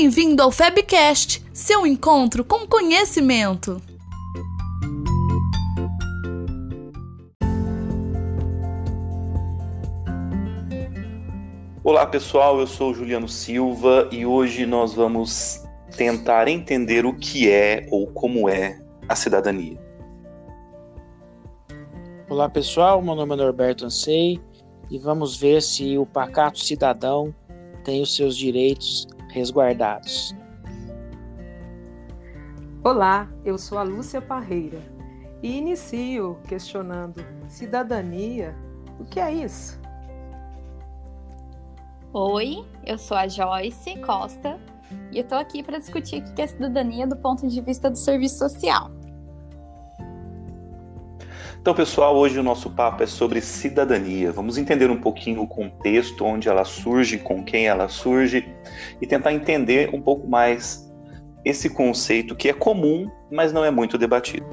Bem-vindo ao Febcast, seu encontro com conhecimento. Olá pessoal, eu sou Juliano Silva e hoje nós vamos tentar entender o que é ou como é a cidadania. Olá pessoal, meu nome é Norberto Ansei e vamos ver se o pacato cidadão tem os seus direitos resguardados. Olá, eu sou a Lúcia Parreira e inicio questionando: cidadania, o que é isso? Oi, eu sou a Joyce Costa e eu estou aqui para discutir o que é cidadania do ponto de vista do serviço social. Então, pessoal, hoje o nosso papo é sobre cidadania. Vamos entender um pouquinho o contexto, onde ela surge, com quem ela surge e tentar entender um pouco mais esse conceito que é comum, mas não é muito debatido.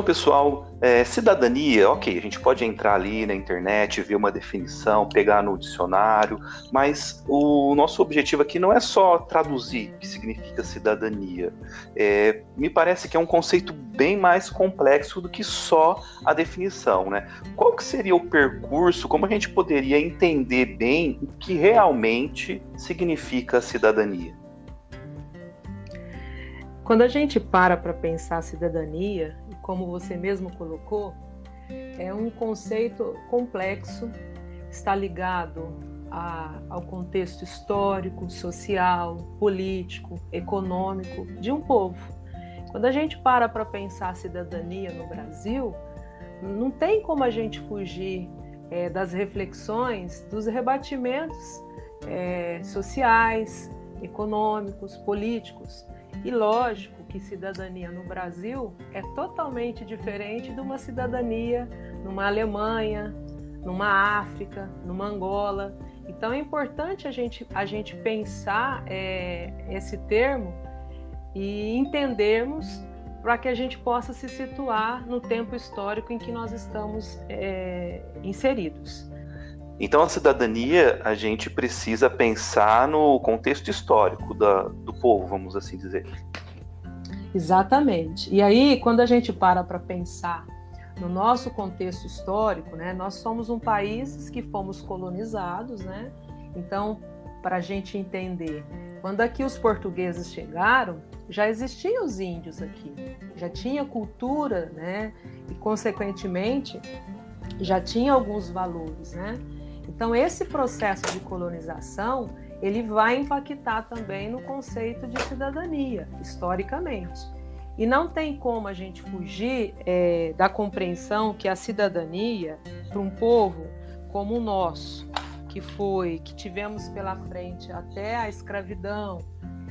Então, pessoal, é, cidadania, ok, a gente pode entrar ali na internet, ver uma definição, pegar no dicionário, mas o nosso objetivo aqui não é só traduzir o que significa cidadania. É, me parece que é um conceito bem mais complexo do que só a definição, né? Qual que seria o percurso, como a gente poderia entender bem o que realmente significa cidadania? Quando a gente para para pensar a cidadania, como você mesmo colocou, é um conceito complexo, está ligado a, ao contexto histórico, social, político, econômico de um povo. Quando a gente para para pensar a cidadania no Brasil, não tem como a gente fugir é, das reflexões, dos rebatimentos é, sociais, econômicos, políticos. E lógico, que cidadania no Brasil é totalmente diferente de uma cidadania numa Alemanha, numa África, numa Angola. Então é importante a gente, a gente pensar é, esse termo e entendermos para que a gente possa se situar no tempo histórico em que nós estamos é, inseridos. Então, a cidadania, a gente precisa pensar no contexto histórico da, do povo, vamos assim dizer. Exatamente. E aí, quando a gente para para pensar no nosso contexto histórico, né, nós somos um país que fomos colonizados, né? Então, para a gente entender, quando aqui os portugueses chegaram, já existiam os índios aqui, já tinha cultura, né? E consequentemente já tinha alguns valores, né? Então esse processo de colonização ele vai impactar também no conceito de cidadania, historicamente. E não tem como a gente fugir é, da compreensão que a cidadania, para um povo como o nosso, que foi, que tivemos pela frente até a escravidão,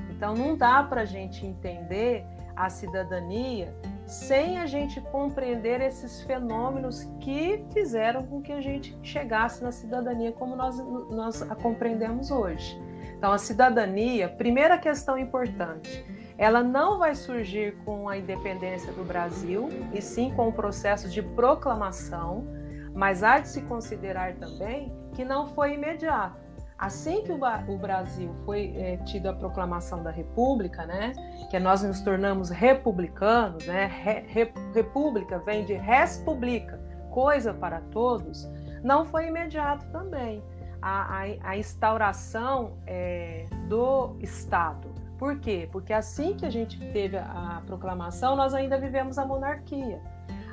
então não dá para a gente entender a cidadania sem a gente compreender esses fenômenos que fizeram com que a gente chegasse na cidadania como nós, nós a compreendemos hoje. Então, a cidadania, primeira questão importante, ela não vai surgir com a independência do Brasil, e sim com o processo de proclamação, mas há de se considerar também que não foi imediato. Assim que o, Brasil foi é, tido a proclamação da República, né, que nós nos tornamos republicanos, né, re, república vem de res publica, coisa para todos, não foi imediato também a, a, a instauração é, do Estado. Por quê? Porque assim que a gente teve a, a proclamação, nós ainda vivemos a monarquia.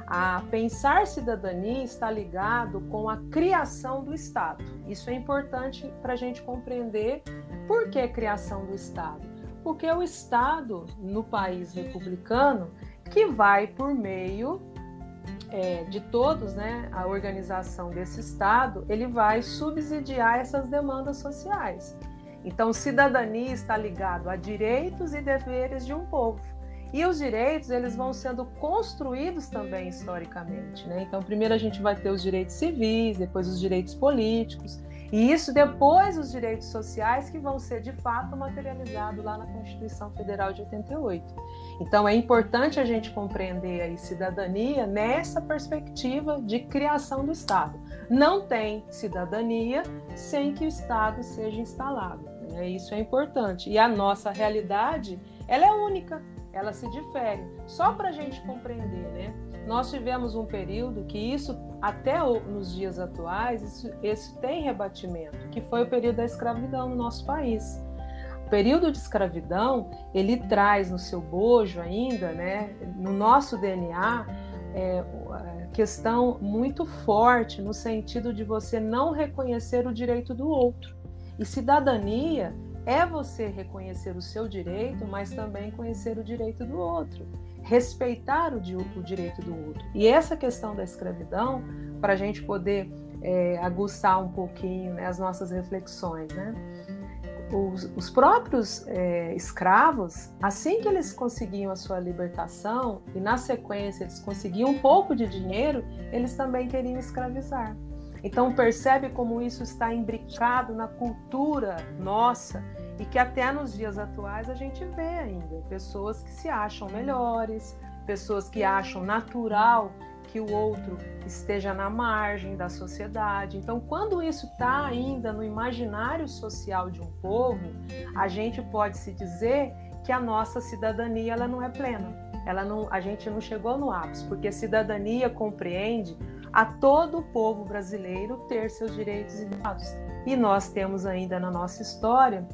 A pensar cidadania está ligado com a criação do Estado. Isso é importante para a gente compreender por que criação do Estado. Porque o Estado, no país republicano, que vai por meio é, de todos, né, a organização desse Estado, ele vai subsidiar essas demandas sociais. Então, cidadania está ligado a direitos e deveres de um povo. E os direitos, eles vão sendo construídos também historicamente, né? Então, primeiro a gente vai ter os direitos civis, depois os direitos políticos. E isso depois os direitos sociais que vão ser de fato materializados lá na Constituição Federal de 88. Então é importante a gente compreender a cidadania nessa perspectiva de criação do Estado. Não tem cidadania sem que o Estado seja instalado. Né? Isso é importante. E a nossa realidade ela é única, ela se difere. Só para a gente compreender, né? Nós tivemos um período que isso, até nos dias atuais, isso, isso tem rebatimento, que foi o período da escravidão no nosso país. O período de escravidão, ele traz no seu bojo ainda, né, no nosso DNA, é, questão muito forte no sentido de você não reconhecer o direito do outro. E cidadania é você reconhecer o seu direito, mas também conhecer o direito do outro respeitar o, o direito do outro. E essa questão da escravidão, para a gente poder é, aguçar um pouquinho né, as nossas reflexões, né? Os, os próprios é, escravos, assim que eles conseguiam a sua libertação e na sequência eles conseguiam um pouco de dinheiro, eles também queriam escravizar. Então percebe como isso está imbricado na cultura nossa e que até nos dias atuais a gente vê ainda pessoas que se acham melhores, pessoas que acham natural que o outro esteja na margem da sociedade. Então, quando isso está ainda no imaginário social de um povo, a gente pode se dizer que a nossa cidadania ela não é plena. Ela não, a gente não chegou no ápice, porque cidadania compreende a todo o povo brasileiro ter seus direitos dados. E nós temos ainda na nossa história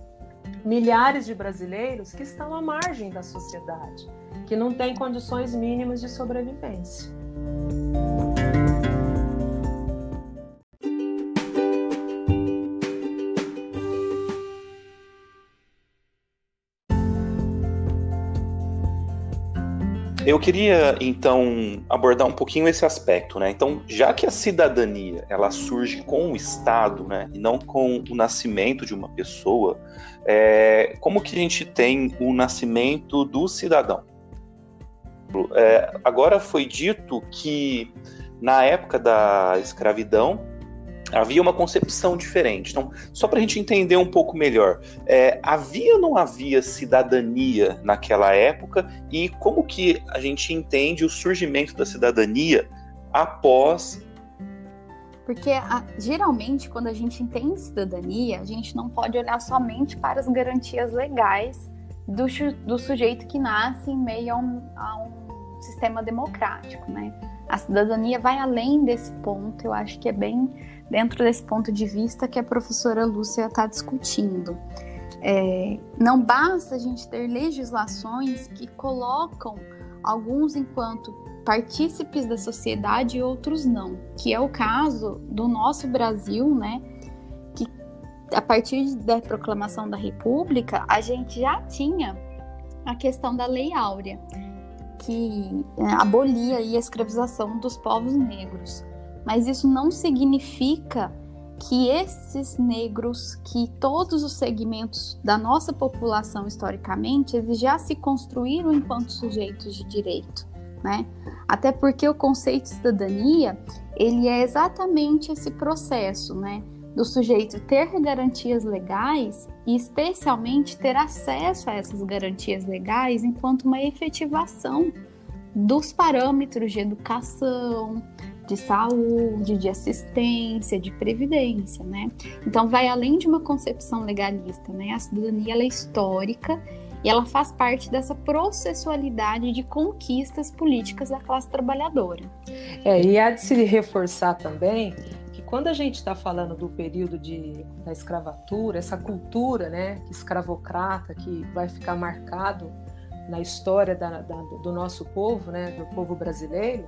milhares de brasileiros que estão à margem da sociedade, que não têm condições mínimas de sobrevivência. Eu queria então abordar um pouquinho esse aspecto, né? Então, já que a cidadania ela surge com o Estado, né, e não com o nascimento de uma pessoa, é, como que a gente tem o nascimento do cidadão? É, agora foi dito que na época da escravidão havia uma concepção diferente. Então, só para a gente entender um pouco melhor, é, havia ou não havia cidadania naquela época e como que a gente entende o surgimento da cidadania após porque a, geralmente, quando a gente entende cidadania, a gente não pode olhar somente para as garantias legais do, do sujeito que nasce em meio a um, a um sistema democrático, né? A cidadania vai além desse ponto, eu acho que é bem dentro desse ponto de vista que a professora Lúcia está discutindo. É, não basta a gente ter legislações que colocam alguns enquanto partícipes da sociedade e outros não, que é o caso do nosso Brasil, né? Que a partir da proclamação da República, a gente já tinha a questão da Lei Áurea, que é, abolia a escravização dos povos negros. Mas isso não significa que esses negros, que todos os segmentos da nossa população historicamente, eles já se construíram enquanto sujeitos de direito né? Até porque o conceito de cidadania, ele é exatamente esse processo, né? Do sujeito ter garantias legais e especialmente ter acesso a essas garantias legais enquanto uma efetivação dos parâmetros de educação, de saúde, de assistência, de previdência, né? Então vai além de uma concepção legalista, né? A cidadania é histórica e ela faz parte dessa processualidade de conquistas políticas da classe trabalhadora. É, e há de se reforçar também que quando a gente está falando do período de, da escravatura, essa cultura né, escravocrata que vai ficar marcado na história da, da, do nosso povo, né, do povo brasileiro,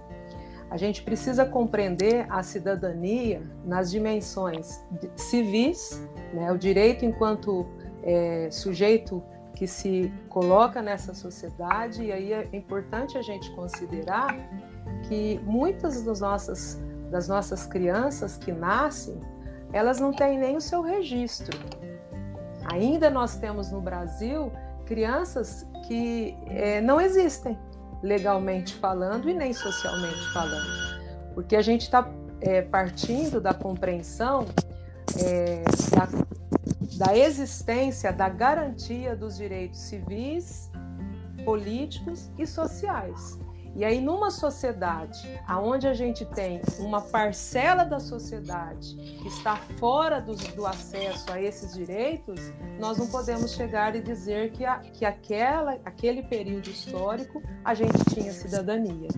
a gente precisa compreender a cidadania nas dimensões civis, né, o direito enquanto é, sujeito que se coloca nessa sociedade, e aí é importante a gente considerar que muitas das nossas, das nossas crianças que nascem, elas não têm nem o seu registro. Ainda nós temos no Brasil crianças que é, não existem legalmente falando e nem socialmente falando, porque a gente está é, partindo da compreensão é, da, da existência, da garantia dos direitos civis, políticos e sociais. E aí, numa sociedade onde a gente tem uma parcela da sociedade que está fora do, do, acesso a esses direitos, nós não podemos chegar e dizer que, a, que aquela, aquele período histórico a gente tinha cidadania.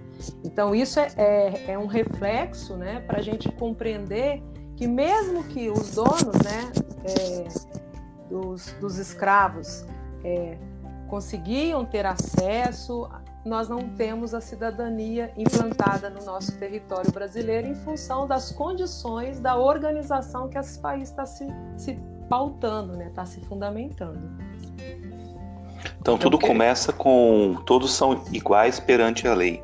Então, isso é, é, é um reflexo né, para a gente compreender que, mesmo que os donos né, é, dos, dos escravos é, conseguiam ter acesso nós não temos a cidadania implantada no nosso território brasileiro em função das condições da organização que esse país está se, se pautando, está né? Tá se fundamentando. Então tudo começa com todos são iguais perante a lei.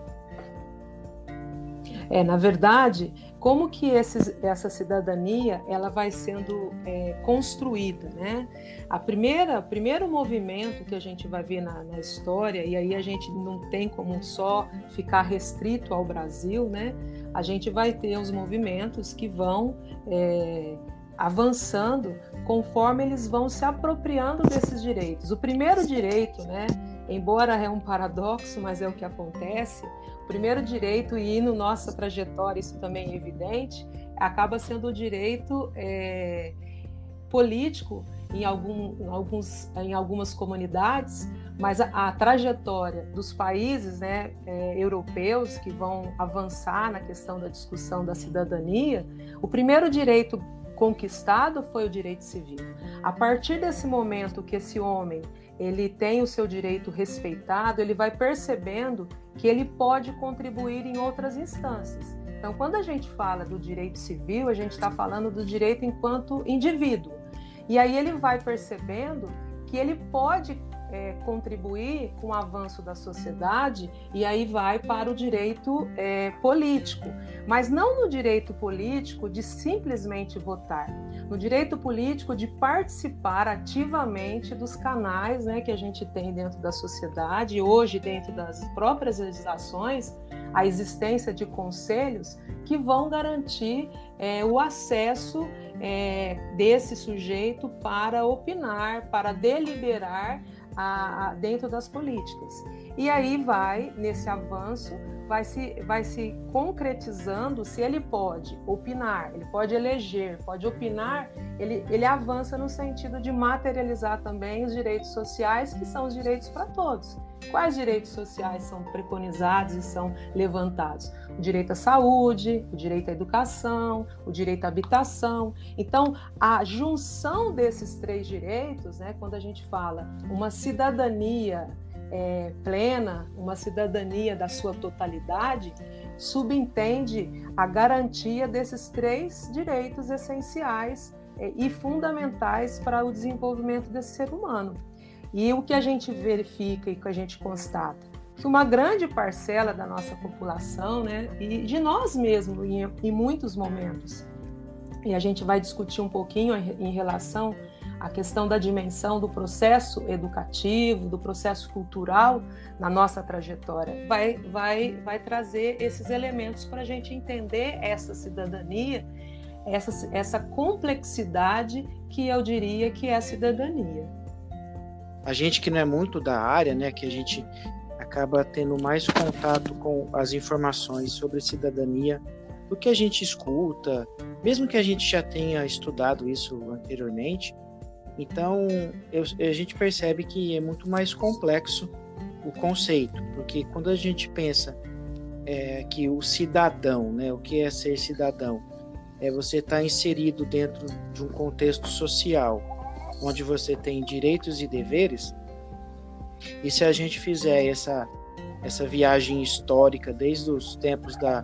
É, na verdade, como que esses, essa cidadania ela vai sendo é, construída, né? A primeira, o primeiro movimento que a gente vai ver na, na, história e aí a gente não tem como só ficar restrito ao Brasil, né? A gente vai ter os movimentos que vão é, avançando conforme eles vão se apropriando desses direitos. O primeiro direito, né? Embora é um paradoxo, mas é o que acontece. O primeiro direito, e no nossa trajetória isso também é evidente, acaba sendo o direito é, político em, algum, em, alguns, em algumas comunidades, mas a, a trajetória dos países né, é, europeus que vão avançar na questão da discussão da cidadania, o primeiro direito conquistado foi o direito civil. A partir desse momento que esse homem ele tem o seu direito respeitado, ele vai percebendo que ele pode contribuir em outras instâncias. Então, quando a gente fala do direito civil, a gente está falando do direito enquanto indivíduo. E aí ele vai percebendo que ele pode é, contribuir com o avanço da sociedade e aí vai para o direito é, político, mas não no direito político de simplesmente votar, no direito político de participar ativamente dos canais né, que a gente tem dentro da sociedade, hoje dentro das próprias legislações, a existência de conselhos que vão garantir é, o acesso é, desse sujeito para opinar, para deliberar a, a, dentro das políticas. E aí vai, nesse avanço, vai se, vai se concretizando se ele pode opinar, ele pode eleger, pode opinar, ele, ele avança no sentido de materializar também os direitos sociais, que são os direitos para todos. Quais direitos sociais são preconizados e são levantados? O direito à saúde, o direito à educação, o direito à habitação. Então, a junção desses três direitos, né, quando a gente fala uma cidadania é, plena, uma cidadania da sua totalidade, subentende a garantia desses três direitos essenciais é, e fundamentais para o desenvolvimento desse ser humano. E o que a gente verifica e que a gente constata? Que uma grande parcela da nossa população, né, e de nós mesmos em, em muitos momentos, e a gente vai discutir um pouquinho em relação a questão da dimensão do processo educativo, do processo cultural na nossa trajetória, vai, vai, vai trazer esses elementos para a gente entender essa cidadania, essa, essa complexidade que eu diria que é a cidadania. A gente que não é muito da área, né, que a gente acaba tendo mais contato com as informações sobre cidadania do que a gente escuta, mesmo que a gente já tenha estudado isso anteriormente, então, eu, a gente percebe que é muito mais complexo o conceito, porque quando a gente pensa é, que o cidadão, né, o que é ser cidadão, é você estar tá inserido dentro de um contexto social, onde você tem direitos e deveres. E se a gente fizer essa essa viagem histórica desde os tempos da,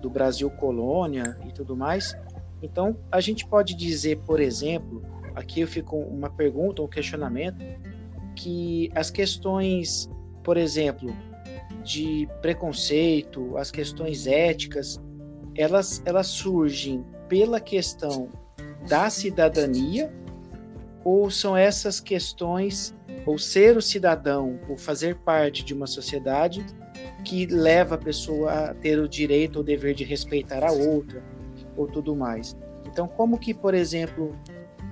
do Brasil colônia e tudo mais, então a gente pode dizer, por exemplo, aqui eu fico uma pergunta, um questionamento, que as questões, por exemplo, de preconceito, as questões éticas, elas, elas surgem pela questão da cidadania ou são essas questões, ou ser o cidadão, ou fazer parte de uma sociedade que leva a pessoa a ter o direito ou dever de respeitar a outra, ou tudo mais. Então, como que, por exemplo,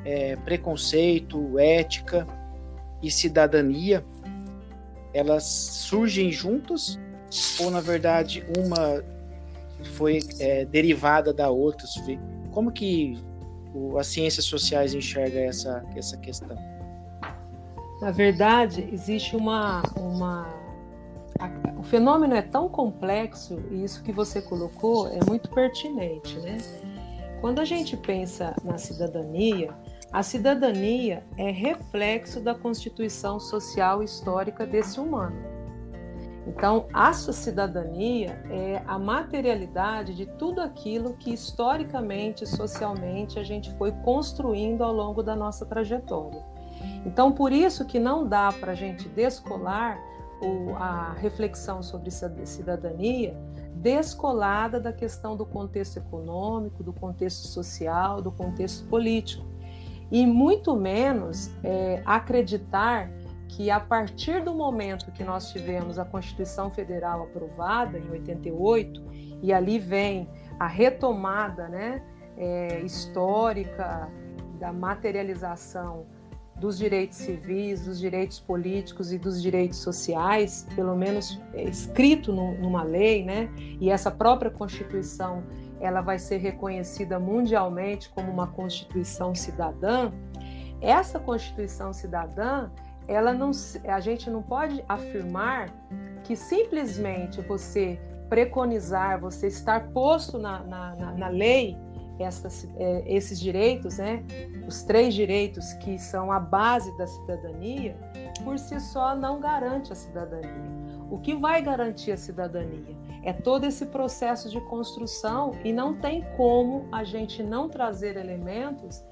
é, preconceito, ética e cidadania, elas surgem juntas ou, na verdade, uma foi é, derivada da outra? Como que o, as ciências sociais enxerga essa, essa questão? Na verdade, existe uma, uma o fenômeno é tão complexo e isso que você colocou é muito pertinente, né? Quando a gente pensa na cidadania, a cidadania é reflexo da constituição social histórica desse humano. Então, a cidadania é a materialidade de tudo aquilo que historicamente, socialmente, a gente foi construindo ao longo da nossa trajetória. Então, por isso que não dá para a gente descolar o, a reflexão sobre cidadania descolada da questão do contexto econômico, do contexto social, do contexto político. E muito menos é, acreditar que a partir do momento que nós tivemos a Constituição Federal aprovada em 88 e ali vem a retomada, né, é, histórica da materialização dos direitos civis, dos direitos políticos e dos direitos sociais, pelo menos é escrito no, numa lei, né? E essa própria Constituição ela vai ser reconhecida mundialmente como uma Constituição cidadã. Essa Constituição cidadã, ela não, a gente não pode afirmar que simplesmente você preconizar, você estar posto na, na, na, na lei essas, é, esses direitos, né, os três direitos que são a base da cidadania, por si só não garante a cidadania. O que vai garantir a cidadania é todo esse processo de construção e não tem como a gente não trazer elementos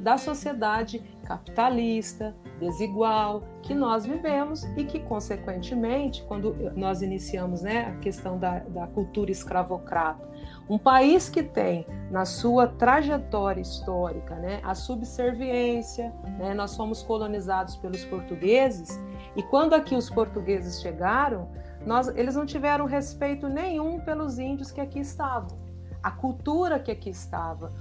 da sociedade capitalista, desigual que nós vivemos e que, consequentemente, quando nós iniciamos né, a questão da, da cultura escravocrata, um país que tem na sua trajetória histórica né, a subserviência, né, nós fomos colonizados pelos portugueses, e quando aqui os portugueses chegaram, nós, eles não tiveram respeito nenhum pelos índios que aqui estavam a cultura que aqui estava,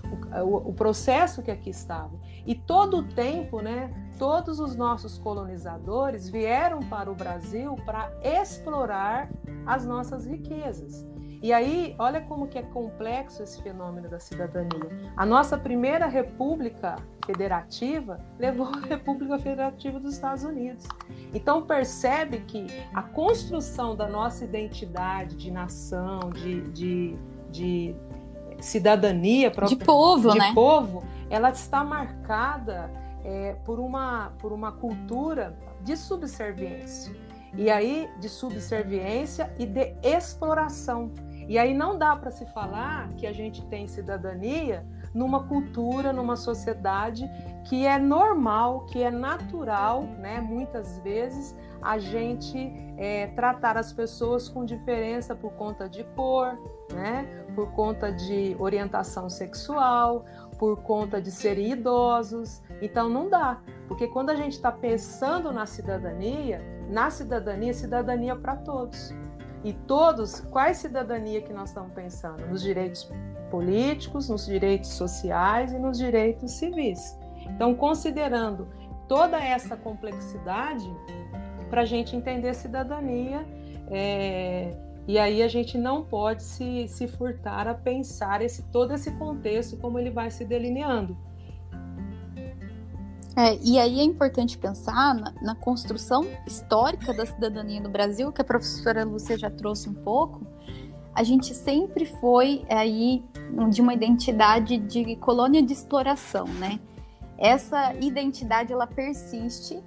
o, o, processo que aqui estava. E todo o tempo, né, todos os nossos colonizadores vieram para o Brasil para explorar as nossas riquezas. E aí, olha como que é complexo esse fenômeno da cidadania. A nossa primeira república federativa levou a República Federativa dos Estados Unidos. Então percebe que a construção da nossa identidade de nação, de, de, de cidadania própria, de povo, de né? povo, ela está marcada é, por, uma, por uma cultura de subserviência. E aí, de subserviência e de exploração. E aí não dá para se falar que a gente tem cidadania numa cultura, numa sociedade que é normal, que é natural, né? Muitas vezes a gente é, tratar as pessoas com diferença por conta de cor, né? Por conta de orientação sexual, por conta de serem idosos. Então não dá, porque quando a gente está pensando na cidadania, na cidadania, cidadania para todos. E todos, quais cidadania que nós estamos pensando? Nos direitos políticos, nos direitos sociais e nos direitos civis. Então, considerando toda essa complexidade, para a gente entender cidadania, é, e aí a gente não pode se, se furtar a pensar esse, todo esse contexto como ele vai se delineando. É, e aí é importante pensar na, na, construção histórica da cidadania no Brasil, que a professora Lúcia já trouxe um pouco. A gente sempre foi aí de uma identidade de colônia de exploração, né? Essa identidade ela persiste,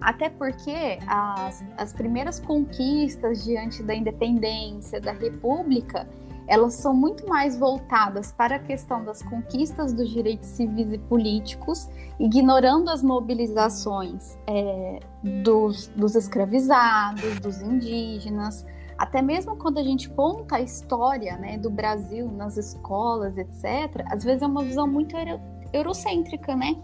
até porque as, as primeiras conquistas diante da independência, da república, elas são muito mais voltadas para a questão das conquistas dos direitos civis e políticos, ignorando as mobilizações é, dos, dos escravizados, dos indígenas. Até mesmo quando a gente conta a história né, do Brasil nas escolas, etc., às vezes é uma visão muito eurocêntrica, né?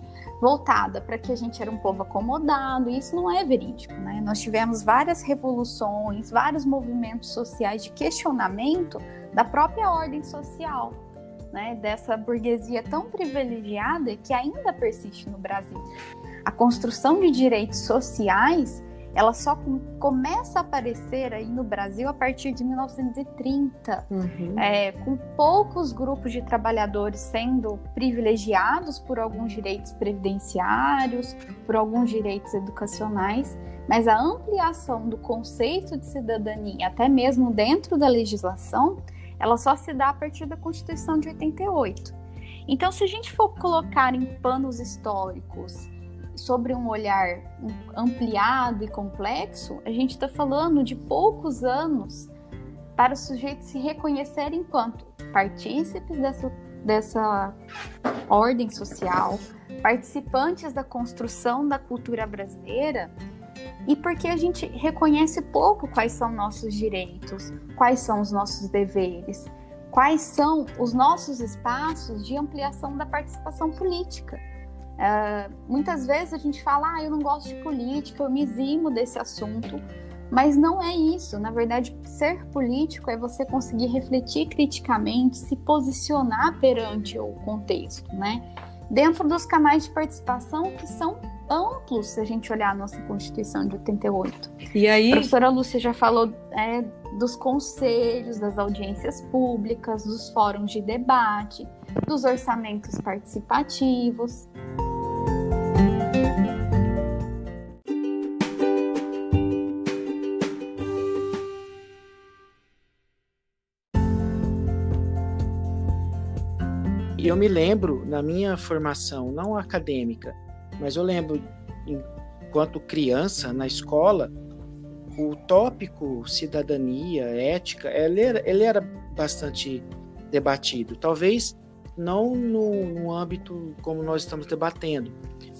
Voltada para que a gente era um povo acomodado, e isso não é verídico, né? Nós tivemos várias revoluções, vários movimentos sociais de questionamento da própria ordem social. né, dessa burguesia tão privilegiada que ainda persiste no Brasil. A construção de direitos sociais ela só com, começa a aparecer aí no Brasil a partir de 1930, uhum. é, com poucos grupos de trabalhadores sendo privilegiados por alguns direitos previdenciários, por alguns direitos educacionais, mas a ampliação do conceito de cidadania, até mesmo dentro da legislação, ela só se dá a partir da Constituição de 88. Então, se a gente for colocar em panos históricos sobre um olhar ampliado e complexo, a gente está falando de poucos anos para o sujeito se reconhecer enquanto partícipes dessa, dessa ordem social, participantes da construção da cultura brasileira e porque a gente reconhece pouco quais são nossos direitos, quais são os nossos deveres, quais são os nossos espaços de ampliação da participação política. Uh, muitas vezes a gente fala, ah, eu não gosto de política, eu me eximo desse assunto, mas não é isso. Na verdade, ser político é você conseguir refletir criticamente, se posicionar perante o contexto, né? Dentro dos canais de participação que são amplos, se a gente olhar a nossa Constituição de 88. E aí... A professora Lúcia já falou é, dos conselhos, das audiências públicas, dos fóruns de debate, dos orçamentos participativos. E eu me lembro, na minha formação, não acadêmica, mas eu lembro, enquanto criança, na escola, o tópico cidadania, ética, ele era, ele era bastante debatido. Talvez não no, no, âmbito como nós estamos debatendo.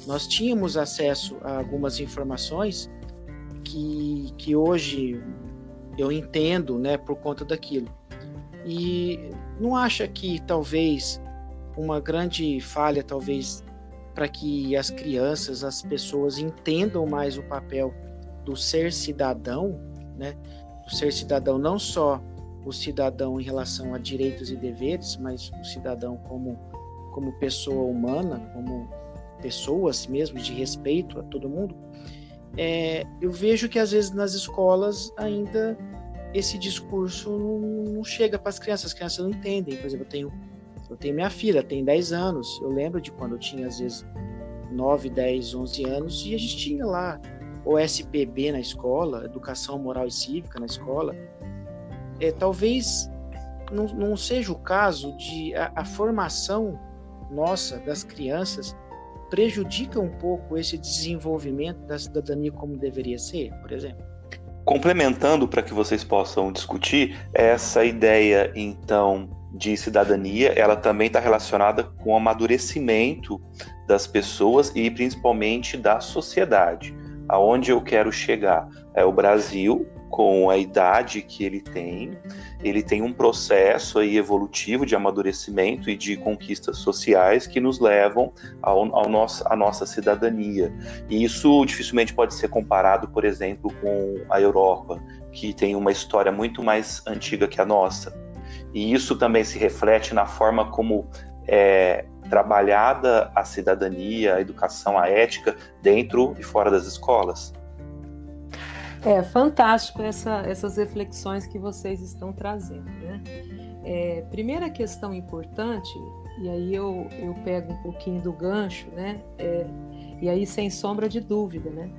Nós tínhamos acesso a algumas informações que, que hoje eu entendo né, por conta daquilo. E não acha que talvez uma grande falha, talvez, para que as crianças, as pessoas entendam mais o papel do ser cidadão, né? Do ser cidadão não só o cidadão em relação a direitos e deveres, mas o cidadão como como pessoa humana, como pessoas mesmo de respeito a todo mundo. É, eu vejo que às vezes nas escolas ainda esse discurso não, não chega para as crianças, as crianças não entendem. Por exemplo, eu tenho eu tenho minha filha, tem 10 anos. Eu lembro de quando eu tinha, às vezes, 9, 10, 11 anos, e a gente tinha lá o SPB na escola, Educação Moral e Cívica na escola. É, talvez não, não seja o caso de a, a formação nossa das crianças prejudica um pouco esse desenvolvimento da cidadania como deveria ser, por exemplo? Complementando para que vocês possam discutir essa ideia, então, de cidadania, ela também está relacionada com o amadurecimento das pessoas e principalmente da sociedade. Aonde eu quero chegar? É o Brasil, com a idade que ele tem, ele tem um processo aí evolutivo de amadurecimento e de conquistas sociais que nos levam ao, ao nosso, à nossa cidadania. E isso dificilmente pode ser comparado, por exemplo, com a Europa, que tem uma história muito mais antiga que a nossa. E isso também se reflete na forma como é trabalhada a cidadania, a educação, a ética dentro e fora das escolas. É fantástico essa, essas reflexões que vocês estão trazendo. Né? É, primeira questão importante, e aí eu, eu pego um pouquinho do gancho, né? É, e aí sem sombra de dúvida, né?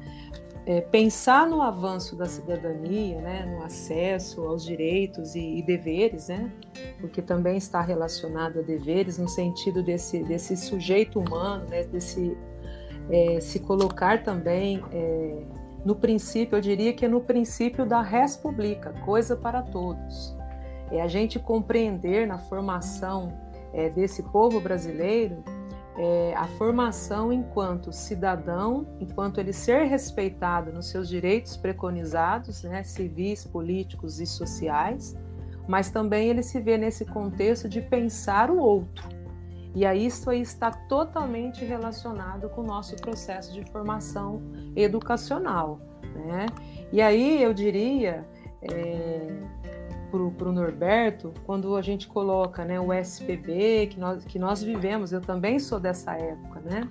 é, pensar no avanço da cidadania, né, no acesso aos direitos e, e, deveres, né, porque também está relacionado a deveres no sentido desse, desse sujeito humano, né, desse é, se colocar também é, no princípio, eu diria que é no princípio da res publica, coisa para todos. É a gente compreender na formação é, desse povo brasileiro é, a formação enquanto cidadão, enquanto ele ser respeitado nos seus direitos preconizados, né, civis, políticos e sociais, mas também ele se vê nesse contexto de pensar o outro. E aí isso aí está totalmente relacionado com o nosso processo de formação educacional. Né? E aí eu diria, é, para o Norberto, quando a gente coloca né, o SPB, que nós, que nós vivemos, eu também sou dessa época, né?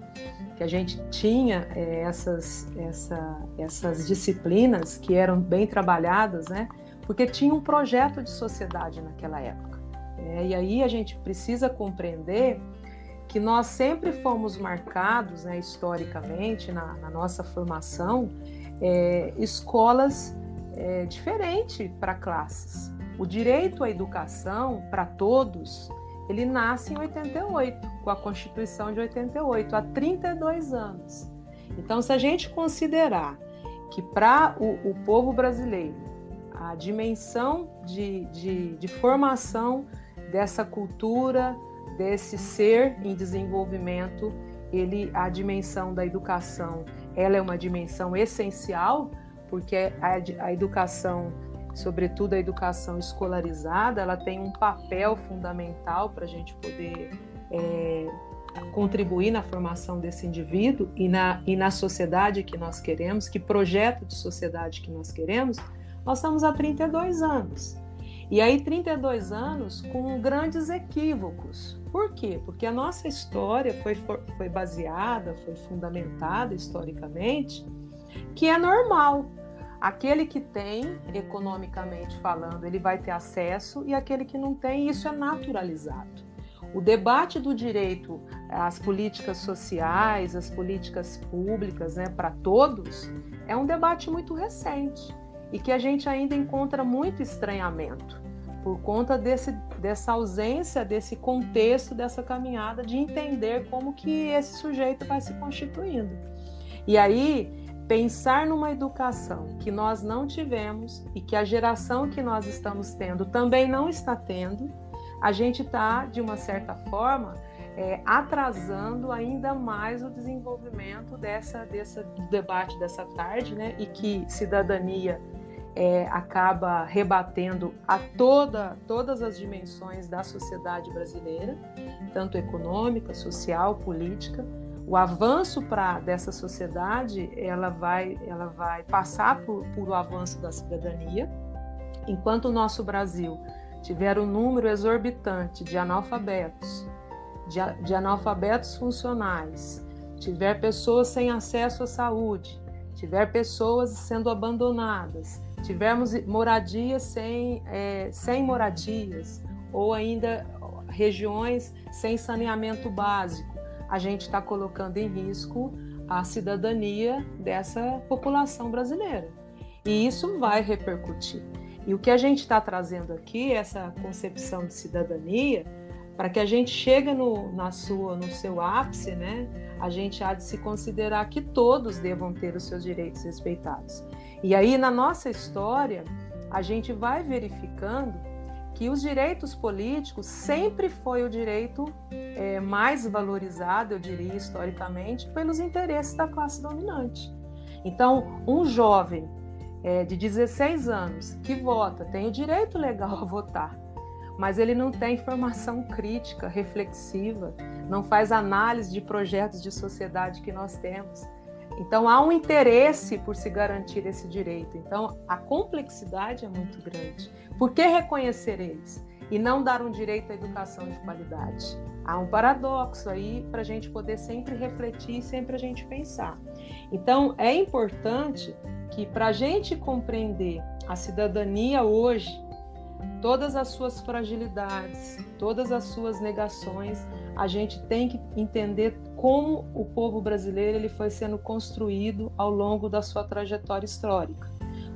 Que a gente tinha é, essas, essa, essas disciplinas que eram bem trabalhadas, né? Porque tinha um projeto de sociedade naquela época. Né? E aí a gente precisa compreender que nós sempre fomos marcados, né, historicamente, na, na nossa formação, é, escolas é, diferentes para classes. O direito à educação para todos, ele nasce em 88, com a Constituição de 88, há 32 anos. Então, se a gente considerar que para o, o, povo brasileiro a dimensão de, de, de formação dessa cultura, desse ser em desenvolvimento, ele a dimensão da educação, ela é uma dimensão essencial, porque a, a educação, sobretudo a educação escolarizada, ela tem um papel fundamental para a gente poder é, contribuir na formação desse indivíduo e na, e na sociedade que nós queremos, que projeto de sociedade que nós queremos, nós estamos há 32 anos. E aí, 32 anos com grandes equívocos. Por quê? Porque a nossa história foi, foi baseada, foi fundamentada historicamente, que é normal. Aquele que tem, economicamente falando, ele vai ter acesso, e aquele que não tem, isso é naturalizado. O debate do direito às políticas sociais, às políticas públicas, né, para todos, é um debate muito recente e que a gente ainda encontra muito estranhamento por conta desse, dessa ausência, desse contexto, dessa caminhada de entender como que esse sujeito vai se constituindo. E aí, pensar numa educação que nós não tivemos e que a geração que nós estamos tendo também não está tendo, a gente está, de uma certa forma, é, atrasando ainda mais o desenvolvimento dessa, dessa debate dessa tarde, né? E que cidadania é, acaba rebatendo a toda, todas as dimensões da sociedade brasileira, tanto econômica, social, política. O avanço para dessa sociedade, ela vai, ela vai passar por, por o avanço da cidadania. Enquanto o nosso Brasil tiver um número exorbitante de analfabetos, de, de analfabetos funcionais, tiver pessoas sem acesso à saúde, tiver pessoas sendo abandonadas, tivermos moradias sem, é, sem moradias, ou ainda regiões sem saneamento básico, a gente está colocando em risco a cidadania dessa população brasileira. E isso vai repercutir. E o que a gente está trazendo aqui, essa concepção de cidadania, para que a gente chegue no, na sua, no seu ápice, né, a gente há de se considerar que todos devam ter os seus direitos respeitados. E aí, na nossa história, a gente vai verificando que os direitos políticos sempre foi o direito é, mais valorizado, eu diria historicamente, pelos interesses da classe dominante. Então, um jovem é, de 16 anos que vota tem o direito legal a votar, mas ele não tem formação crítica, reflexiva, não faz análise de projetos de sociedade que nós temos. Então há um interesse por se garantir esse direito. Então a complexidade é muito grande. Por que reconhecer eles e não dar um direito à educação de qualidade? Há um paradoxo aí para a gente poder sempre refletir, sempre a gente pensar. Então é importante que para a gente compreender a cidadania hoje, todas as suas fragilidades, todas as suas negações, a gente tem que entender como o povo brasileiro ele foi sendo construído ao longo da sua trajetória histórica.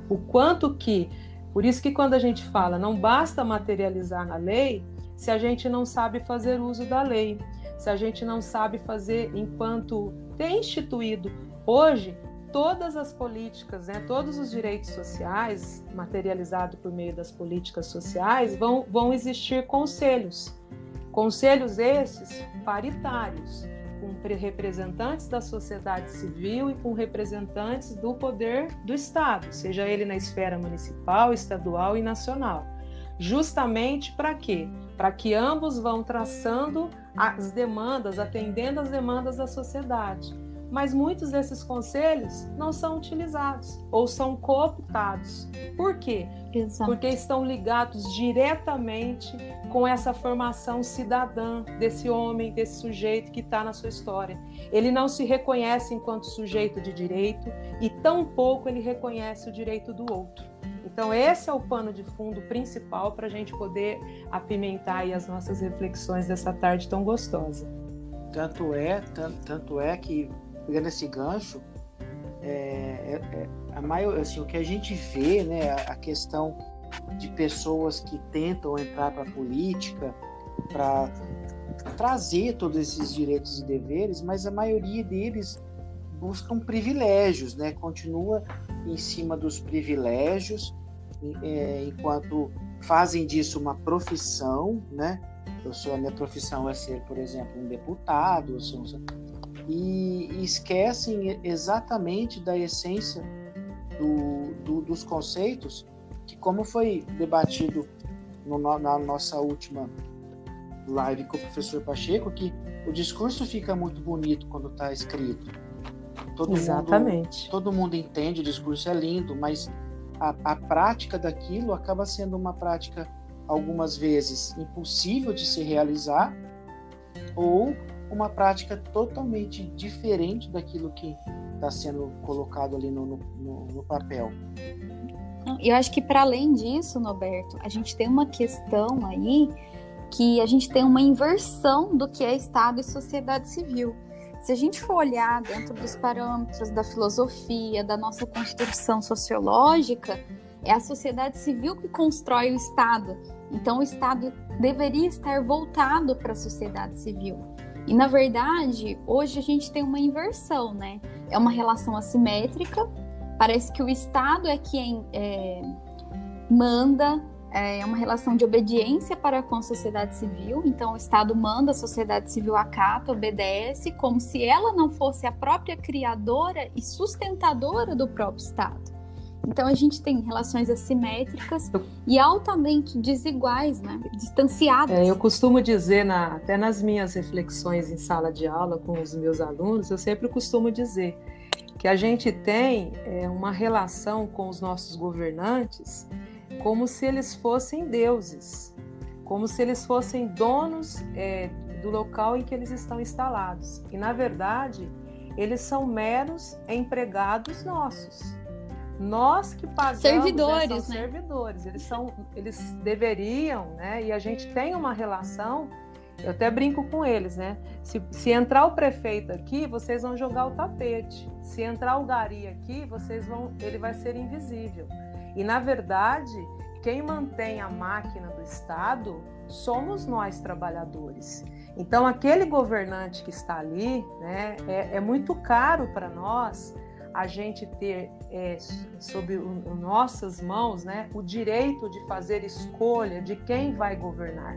O quanto que, por isso que quando a gente fala não basta materializar na lei, se a gente não sabe fazer uso da lei, se a gente não sabe fazer enquanto tem instituído hoje todas as políticas, né, todos os direitos sociais materializados por meio das políticas sociais vão, vão existir conselhos Conselhos esses paritários, com representantes da sociedade civil e com representantes do poder do Estado, seja ele na esfera municipal, estadual e nacional. Justamente para quê? Para que ambos vão traçando as demandas, atendendo às demandas da sociedade. Mas muitos desses conselhos não são utilizados ou são cooptados. Por quê? Exato. Porque estão ligados diretamente com essa formação cidadã desse homem, desse sujeito que está na sua história. Ele não se reconhece enquanto sujeito de direito e tampouco ele reconhece o direito do outro. Então, esse é o pano de fundo principal para a gente poder apimentar as nossas reflexões dessa tarde tão gostosa. Tanto é, tanto, tanto é que pegando esse gancho, é, é, é, a maior, assim, o que a gente vê, né, a, questão de pessoas que tentam entrar para a política para trazer todos esses direitos e deveres, mas a maioria deles buscam privilégios, né? Continua em cima dos privilégios, é, enquanto fazem disso uma profissão, né? Eu sou a minha profissão é ser, por exemplo, um deputado, eu sou, e, esquecem exatamente da essência do, do, dos conceitos, que como foi debatido no, na nossa última live com o professor Pacheco, que o discurso fica muito bonito quando está escrito. Todo Exatamente. Mundo, todo mundo entende, o discurso é lindo, mas a, a prática daquilo acaba sendo uma prática, algumas vezes, impossível de se realizar, ou uma prática totalmente diferente daquilo que está sendo colocado ali no, no, no papel. Eu acho que para além disso, Noberto, a gente tem uma questão aí que a gente tem uma inversão do que é Estado e sociedade civil. Se a gente for olhar dentro dos parâmetros da filosofia, da nossa construção sociológica, é a sociedade civil que constrói o Estado. Então, o Estado deveria estar voltado para a sociedade civil. E na verdade, hoje a gente tem uma inversão, né? É uma relação assimétrica. Parece que o Estado é quem é, manda, é uma relação de obediência para com a sociedade civil. Então, o Estado manda, a sociedade civil acata, obedece, como se ela não fosse a própria criadora e sustentadora do próprio Estado. Então a gente tem relações assimétricas e altamente desiguais, né? distanciadas. É, eu costumo dizer, na, até nas minhas reflexões em sala de aula com os meus alunos, eu sempre costumo dizer que a gente tem é, uma relação com os nossos governantes como se eles fossem deuses, como se eles fossem donos é, do local em que eles estão instalados. E na verdade, eles são meros empregados nossos. Nós que pagamos servidores, né, são né? servidores. Eles são, eles deveriam, né? E a gente tem uma relação. Eu até brinco com eles, né? Se, se entrar o prefeito aqui, vocês vão jogar o tapete. Se entrar o gari aqui, vocês vão, ele vai ser invisível. E na verdade, quem mantém a máquina do Estado somos nós trabalhadores. Então, aquele governante que está ali, né, é, é muito caro para nós a gente ter é, sob o, nossas mãos né, o direito de fazer escolha de quem vai governar.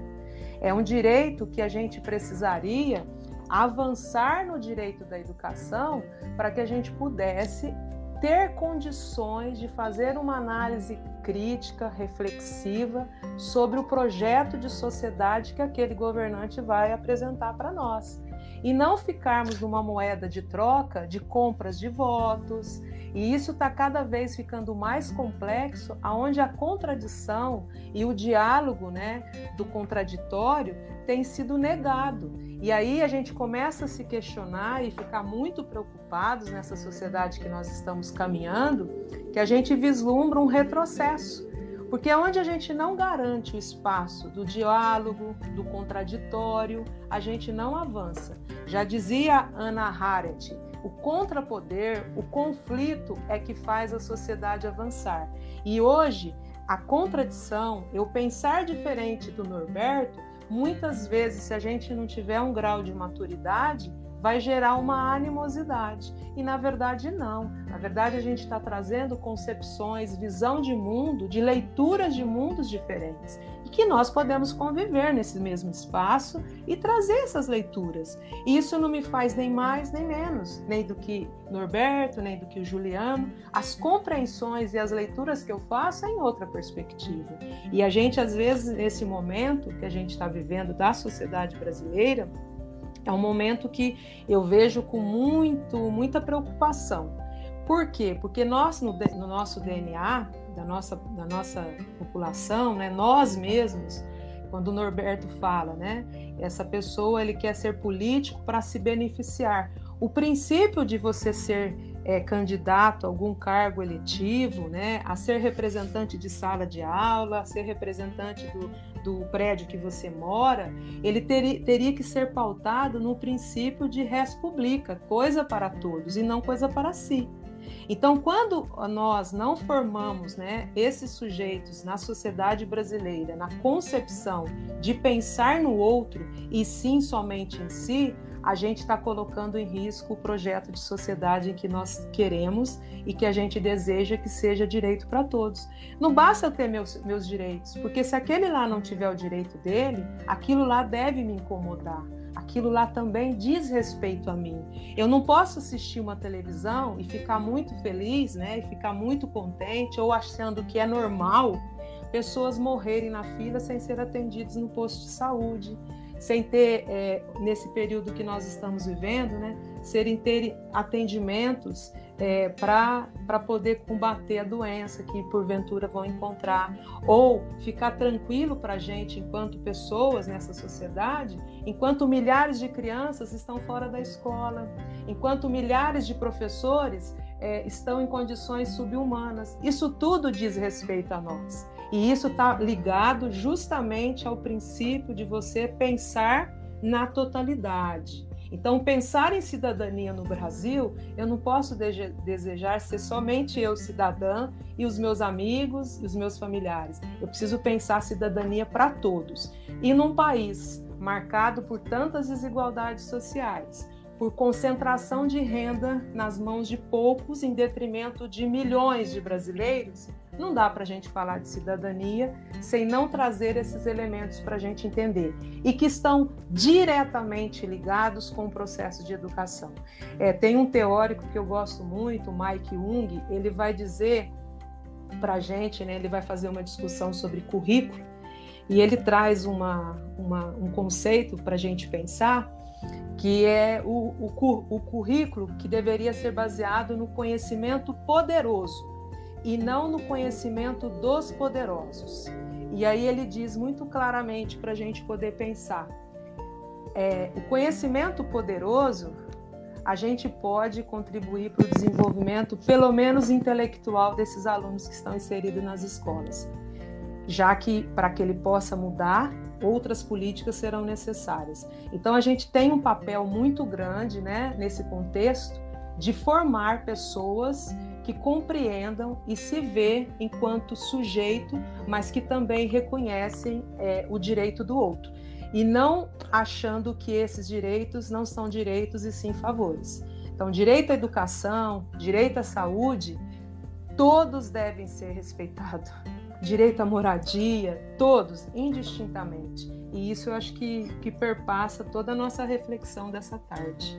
É um direito que a gente precisaria avançar no direito da educação para que a gente pudesse ter condições de fazer uma análise crítica, reflexiva sobre o projeto de sociedade que aquele governante vai apresentar para nós e não ficarmos numa moeda de troca de compras de votos. E isso está cada vez ficando mais complexo, aonde a contradição e o diálogo né, do contraditório tem sido negado. E aí a gente começa a se questionar e ficar muito preocupados nessa sociedade que nós estamos caminhando, que a gente vislumbra um retrocesso porque é onde a gente não garante o espaço do diálogo, do contraditório, a gente não avança. Já dizia Ana Harriet, o contrapoder, o conflito é que faz a sociedade avançar. E hoje, a contradição, eu pensar diferente do Norberto, muitas vezes, se a gente não tiver um grau de maturidade, vai gerar uma animosidade. E na verdade, não. Na verdade, a gente está trazendo concepções, visão de mundo, de leituras de mundos diferentes. E que nós podemos conviver nesse mesmo espaço e trazer essas leituras. E isso não me faz nem mais nem menos, nem do que Norberto, nem do que o Juliano. As compreensões e as leituras que eu faço é em outra perspectiva. E a gente, às vezes, nesse momento que a gente está vivendo da sociedade brasileira, É um momento que eu vejo com muito, muita preocupação. Por quê? Porque nós, no, no nosso DNA, da nossa, da nossa população, né, nós mesmos, quando o Norberto fala, né, essa pessoa ele quer ser político para se beneficiar. O princípio de você ser é, candidato a algum cargo eletivo, né, a ser representante de sala de aula, a ser representante do, do prédio que você mora, ele teria, teria que ser pautado no princípio de res publica, coisa para todos e não coisa para si. Então, quando nós não formamos né, esses sujeitos na sociedade brasileira, na concepção de pensar no outro e sim somente em si, a gente está colocando em risco o projeto de sociedade em que nós queremos e que a gente deseja que seja direito para todos. Não basta eu ter meus, meus direitos, porque se aquele lá não tiver o direito dele, aquilo lá deve me incomodar. Aquilo lá também diz respeito a mim. Eu não posso assistir uma televisão e ficar muito feliz, né, e ficar muito contente ou achando que é normal pessoas morrerem na fila sem ser atendidas no posto de saúde, sem ter, é, nesse período que nós estamos vivendo, né, serem ter atendimentos é, para poder combater a doença que porventura vão encontrar, ou ficar tranquilo para a gente enquanto pessoas nessa sociedade, enquanto milhares de crianças estão fora da escola, enquanto milhares de professores é, estão em condições subhumanas. Isso tudo diz respeito a nós. E isso está ligado justamente ao princípio de você pensar na totalidade. Então, pensar em cidadania no Brasil, eu não posso desejar ser somente eu cidadã e os meus amigos e os meus familiares. Eu preciso pensar cidadania para todos. E num país marcado por tantas desigualdades sociais, por concentração de renda nas mãos de poucos em detrimento de milhões de brasileiros, não dá para a gente falar de cidadania sem não trazer esses elementos para a gente entender e que estão diretamente ligados com o processo de educação. É, tem um teórico que eu gosto muito, Mike Jung, ele vai dizer para a gente, né, ele vai fazer uma discussão sobre currículo e ele traz uma, uma um conceito para a gente pensar que é o, o, o currículo que deveria ser baseado no conhecimento poderoso e não no conhecimento dos poderosos. E aí ele diz muito claramente para a gente poder pensar: é, o conhecimento poderoso a gente pode contribuir para o desenvolvimento, pelo menos intelectual, desses alunos que estão inseridos nas escolas, já que para que ele possa mudar, outras políticas serão necessárias. Então a gente tem um papel muito grande, né, nesse contexto, de formar pessoas que compreendam e se vê enquanto sujeito, mas que também reconhecem é, o direito do outro e não achando que esses direitos não são direitos e sim favores. Então, direito à educação, direito à saúde, todos devem ser respeitados direito à moradia, todos, indistintamente. E isso eu acho que, que perpassa toda a nossa reflexão dessa tarde.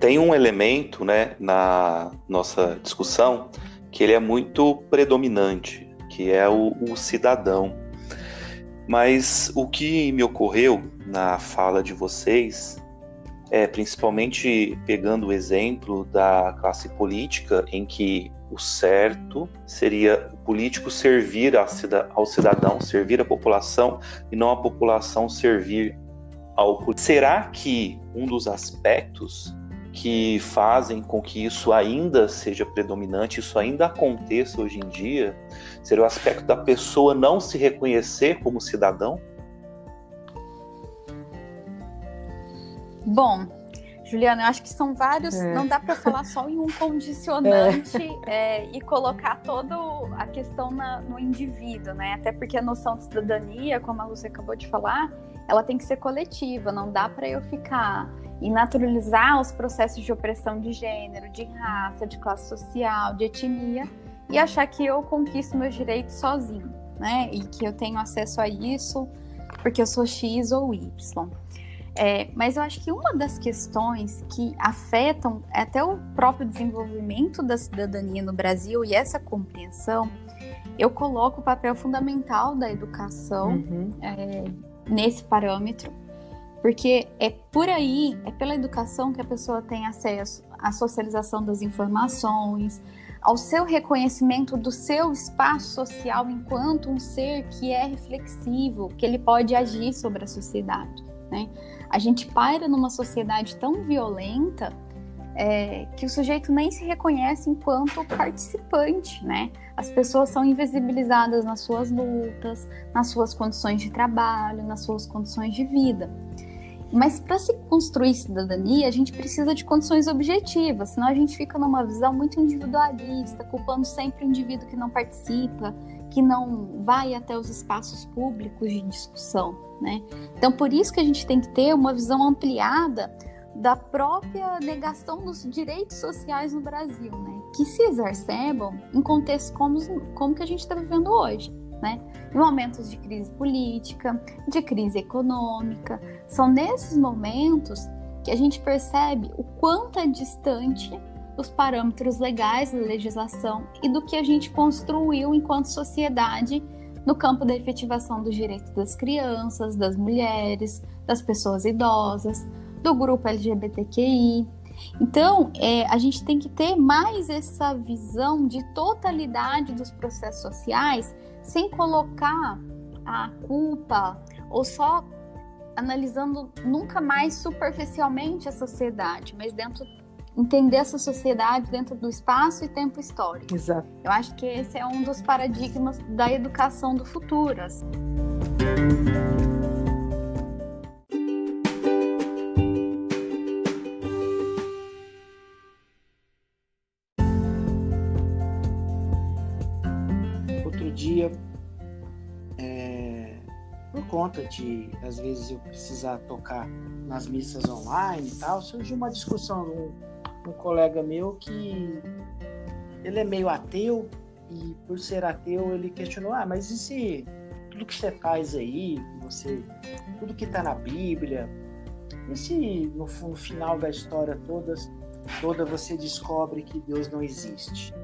Tem um elemento né, na nossa discussão que ele é muito predominante, que é o, o cidadão. Mas o que me ocorreu na fala de vocês é principalmente pegando o exemplo da classe política em que o certo seria o político servir ao cidadão, servir à população e não a população servir ao político. Será que um dos aspectos que fazem com que isso ainda seja predominante, isso ainda aconteça hoje em dia, seria o aspecto da pessoa não se reconhecer como cidadão? Bom, Juliana, eu acho que são vários, é. não dá para falar só em um condicionante é. É, e colocar toda a questão na, no indivíduo, né? Até porque a noção de cidadania, como a Lúcia acabou de falar, ela tem que ser coletiva, não dá para eu ficar e naturalizar os processos de opressão de gênero, de raça, de classe social, de etnia e achar que eu conquisto meus direitos sozinho, né? E que eu tenho acesso a isso porque eu sou X ou Y. É, mas eu acho que uma das questões que afetam até o próprio desenvolvimento da cidadania no Brasil e essa compreensão, eu coloco o papel fundamental da educação uhum. é, nesse parâmetro, Porque é por aí, é pela educação que a pessoa tem acesso à socialização das informações, ao seu reconhecimento do seu espaço social enquanto um ser que é reflexivo, que ele pode agir sobre a sociedade. Né? A gente paira numa sociedade tão violenta é, que o sujeito nem se reconhece enquanto participante, né? As pessoas são invisibilizadas nas suas lutas, nas suas condições de trabalho, nas suas condições de vida. Mas para se construir cidadania, a gente precisa de condições objetivas, senão a gente fica numa visão muito individualista, culpando sempre o indivíduo que não participa, que não vai até os espaços públicos de discussão, né? Então, por isso que a gente tem que ter uma visão ampliada da própria negação dos direitos sociais no Brasil, né? Que se exacerbam em contextos como, como que a gente está vivendo hoje né? Em momentos de crise política, de crise econômica, são nesses momentos que a gente percebe o quanto é distante dos parâmetros legais da legislação e do que a gente construiu enquanto sociedade no campo da efetivação dos direitos das crianças, das mulheres, das pessoas idosas, do grupo LGBTQI. Então, é, a gente tem que ter mais essa visão de totalidade dos processos sociais sem colocar a culpa ou só analisando nunca mais superficialmente a sociedade, mas dentro entender essa sociedade dentro do espaço e tempo histórico. Exato. Eu acho que esse é um dos paradigmas da educação do futuro. Assim. conta de, às vezes, eu precisar tocar nas missas online e tal, surgiu uma discussão um, colega meu que ele é meio ateu e por ser ateu ele questionou, ah, mas e se tudo que você faz aí, você, tudo que está na Bíblia, e se no, no, final da história todas, toda você descobre que Deus não existe?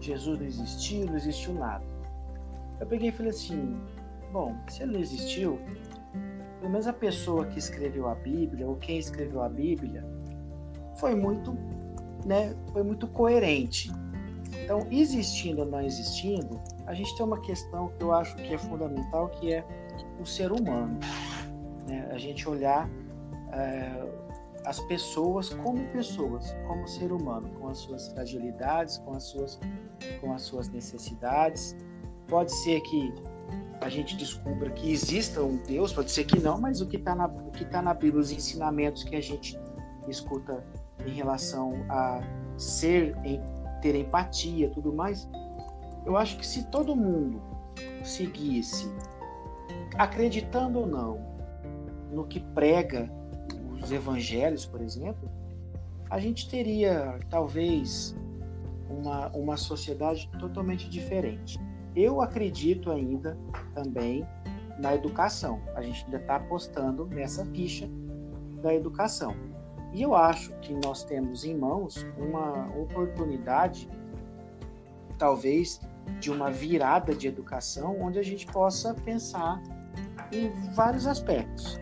Jesus não existiu, não existiu nada. Eu peguei e falei assim, Bom, se ele não existiu, pelo menos a pessoa que escreveu a Bíblia, ou quem escreveu a Bíblia, foi muito, né, foi muito coerente. Então, existindo ou não existindo, a gente tem uma questão que eu acho que é fundamental, que é o ser humano. Né? A gente olhar é, as pessoas como pessoas, como ser humano, com as suas fragilidades, com as suas, com as suas necessidades. Pode ser que a gente descubra que exista um Deus, pode ser que não, mas o que está na, o que tá na Bíblia, os ensinamentos que a gente escuta em relação a ser, ter empatia, tudo mais, eu acho que se todo mundo seguisse, acreditando ou não, no que prega os evangelhos, por exemplo, a gente teria talvez uma, uma sociedade totalmente diferente. Eu acredito ainda também na educação. A gente ainda está apostando nessa ficha da educação. E eu acho que nós temos em mãos uma oportunidade, talvez, de uma virada de educação, onde a gente possa pensar em vários aspectos.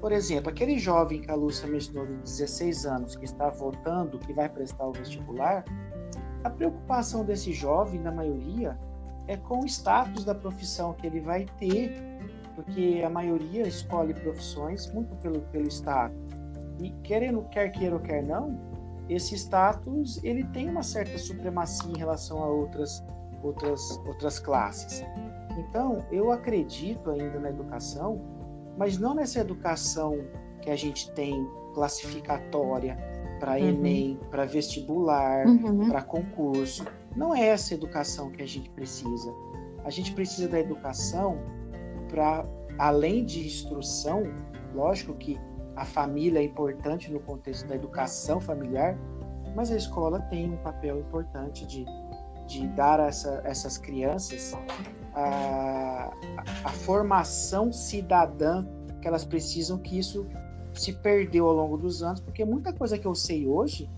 Por exemplo, aquele jovem que a Lúcia mencionou de 16 anos, que está votando, que vai prestar o vestibular, a preocupação desse jovem, na maioria, é com o status da profissão que ele vai ter, porque a maioria escolhe profissões muito pelo, pelo status. E querendo, quer queira ou quer não, esse status ele tem uma certa supremacia em relação a outras, outras, outras classes. Então, eu acredito ainda na educação, mas não nessa educação que a gente tem classificatória para uhum. Enem, para vestibular, uhum. para concurso. Não é essa educação que a gente precisa. A gente precisa da educação para, além de instrução, lógico que a família é importante no contexto da educação familiar, mas a escola tem um papel importante de, de dar a essa, essas crianças a, a, formação cidadã que elas precisam, que isso se perdeu ao longo dos anos, porque muita coisa que eu sei hoje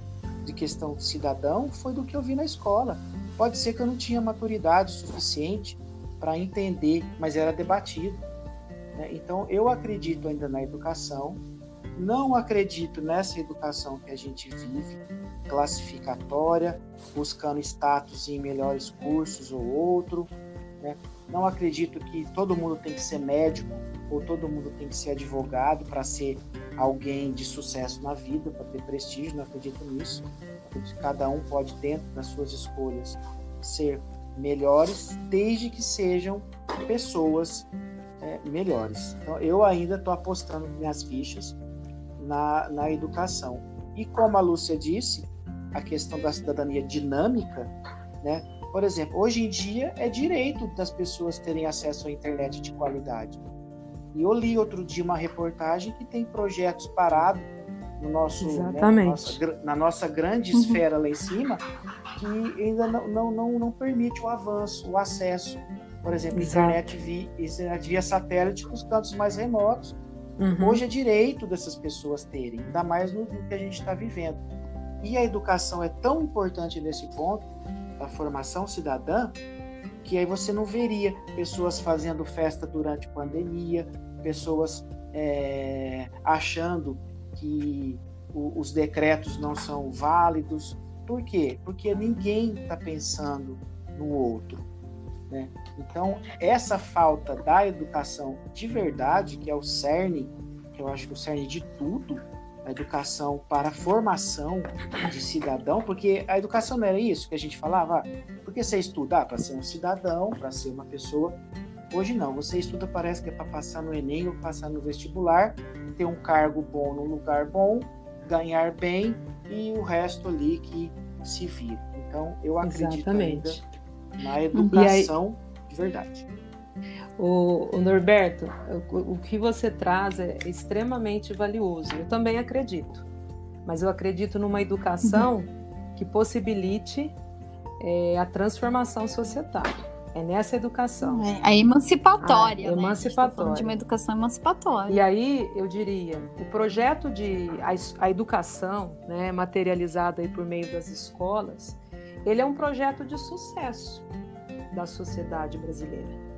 de questão de cidadão foi do que eu vi na escola. Pode ser que eu não tinha maturidade suficiente para entender, mas era debatido. Né? Então, eu acredito ainda na educação, não acredito nessa educação que a gente vive, classificatória, buscando status em melhores cursos ou outro. Né? Não acredito que todo mundo tem que ser médico ou todo mundo tem que ser advogado para ser alguém de sucesso na vida, para ter prestígio. Não acredito nisso. Cada um pode, dentro das suas escolhas, ser melhores, desde que sejam pessoas é, melhores. Então, eu ainda estou apostando minhas fichas na, na educação. E como a Lúcia disse, a questão da cidadania dinâmica, né? Por exemplo, hoje em dia é direito das pessoas terem acesso à internet de qualidade. E eu li outro dia uma reportagem que tem projetos parados no nosso, né, na, nossa, na, nossa, grande uhum. esfera lá em cima, que ainda não, não, não, não permite o avanço, o acesso. Por exemplo, internet via, internet via satélite para os cantos mais remotos. Uhum. Hoje é direito dessas pessoas terem, ainda mais no, que a gente está vivendo. E a educação é tão importante nesse ponto, da formação cidadã, que aí você não veria pessoas fazendo festa durante pandemia, pessoas é, achando que o, os decretos não são válidos. Por quê? Porque ninguém está pensando no outro. Né? Então, essa falta da educação de verdade, que é o cerne, que eu acho que é o cerne de tudo, a educação para a formação de cidadão, porque a educação não era isso que a gente falava, ah, porque você estudar para ser um cidadão, para ser uma pessoa. Hoje não, você estuda parece que é para passar no Enem ou passar no vestibular, ter um cargo bom num lugar bom, ganhar bem e o resto ali que se vira. Então, eu acredito Exatamente. ainda na educação. De verdade. O, o Norberto, o, o, que você traz é extremamente valioso. Eu também acredito, mas eu acredito numa educação uhum. que possibilite é, a transformação societária. É nessa educação. É, a emancipatória. A, né? emancipatória. A de uma educação emancipatória. E aí, eu diria, o projeto de a, a educação, né, materializada aí por meio das escolas, ele é um projeto de sucesso da sociedade brasileira.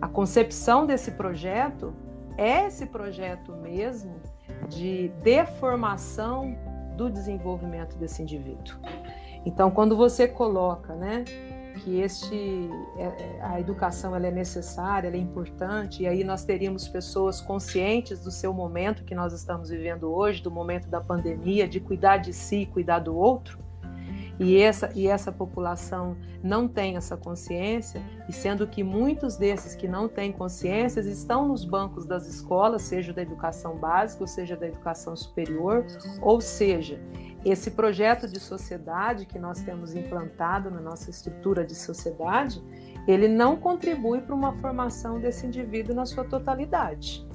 A concepção desse projeto é esse projeto mesmo de deformação do desenvolvimento desse indivíduo. Então, quando você coloca, né, que este é, é, a educação ela é necessária, ela é importante, e aí nós teríamos pessoas conscientes do seu momento que nós estamos vivendo hoje, do momento da pandemia, de cuidar de si, cuidar do outro e essa, e essa população não tem essa consciência, e sendo que muitos desses que não têm consciência estão nos bancos das escolas, seja da educação básica, ou seja da educação superior, ou seja, esse projeto de sociedade que nós temos implantado na nossa estrutura de sociedade, ele não contribui para uma formação desse indivíduo na sua totalidade,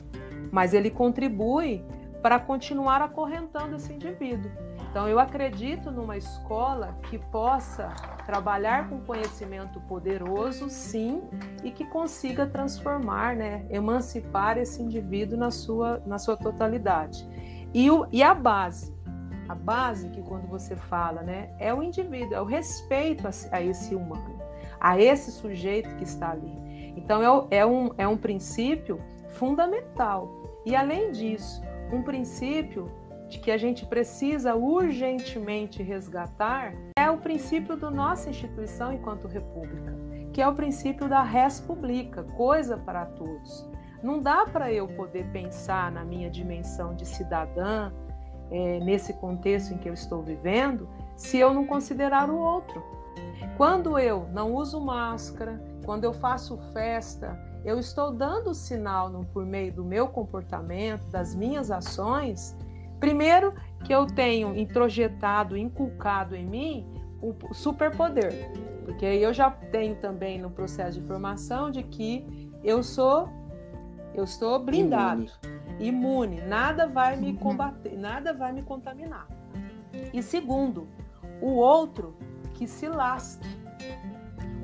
mas ele contribui para continuar acorrentando esse indivíduo. Então, eu acredito numa escola que possa trabalhar com conhecimento poderoso, sim, e que consiga transformar, né, emancipar esse indivíduo na sua, na sua totalidade. E, o, e a base, a base que quando você fala, né, é o indivíduo, é o respeito a, a esse humano, a esse sujeito que está ali. Então, é, é, um, é um princípio fundamental. E além disso, um princípio de que a gente precisa urgentemente resgatar é o princípio da nossa instituição enquanto república, que é o princípio da res publica, coisa para todos. Não dá para eu poder pensar na minha dimensão de cidadã, é, nesse contexto em que eu estou vivendo, se eu não considerar o outro. Quando eu não uso máscara, quando eu faço festa, eu estou dando sinal no, por meio do meu comportamento, das minhas ações, Primeiro, que eu tenho introjetado, inculcado em mim o superpoder, porque eu já tenho também no processo de formação de que eu sou, eu estou blindado, imune, imune nada vai me uhum. combater, nada vai me contaminar. E segundo, o outro que se lasque.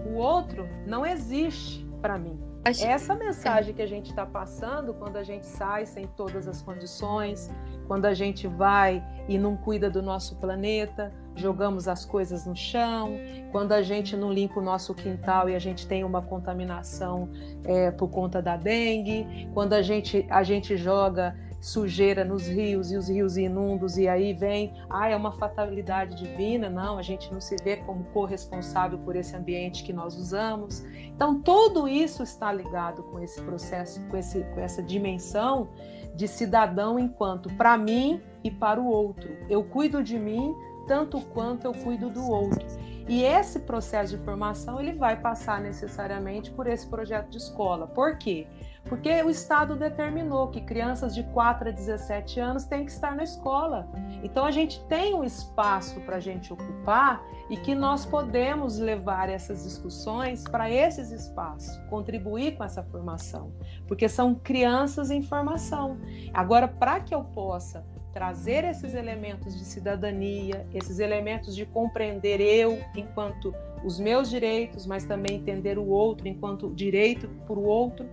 O outro não existe para mim. Essa mensagem que a gente está passando quando a gente sai sem todas as condições, quando a gente vai e não cuida do nosso planeta, jogamos as coisas no chão, quando a gente não limpa o nosso quintal e a gente tem uma contaminação é, por conta da dengue, quando a gente, a gente joga sujeira nos rios e os rios inundos e aí vem, ah, é uma fatalidade divina, não, a gente não se vê como corresponsável por esse ambiente que nós usamos. Então tudo isso está ligado com esse processo, com, esse, com essa dimensão de cidadão enquanto para mim e para o outro. Eu cuido de mim tanto quanto eu cuido do outro. E esse processo de formação ele vai passar necessariamente por esse projeto de escola. Por quê? Porque o Estado determinou que crianças de 4 a 17 anos têm que estar na escola. Então a gente tem um espaço para a gente ocupar e que nós podemos levar essas discussões para esses espaços, contribuir com essa formação, porque são crianças em formação. Agora, para que eu possa trazer esses elementos de cidadania, esses elementos de compreender eu enquanto os meus direitos, mas também entender o outro enquanto direito por o outro,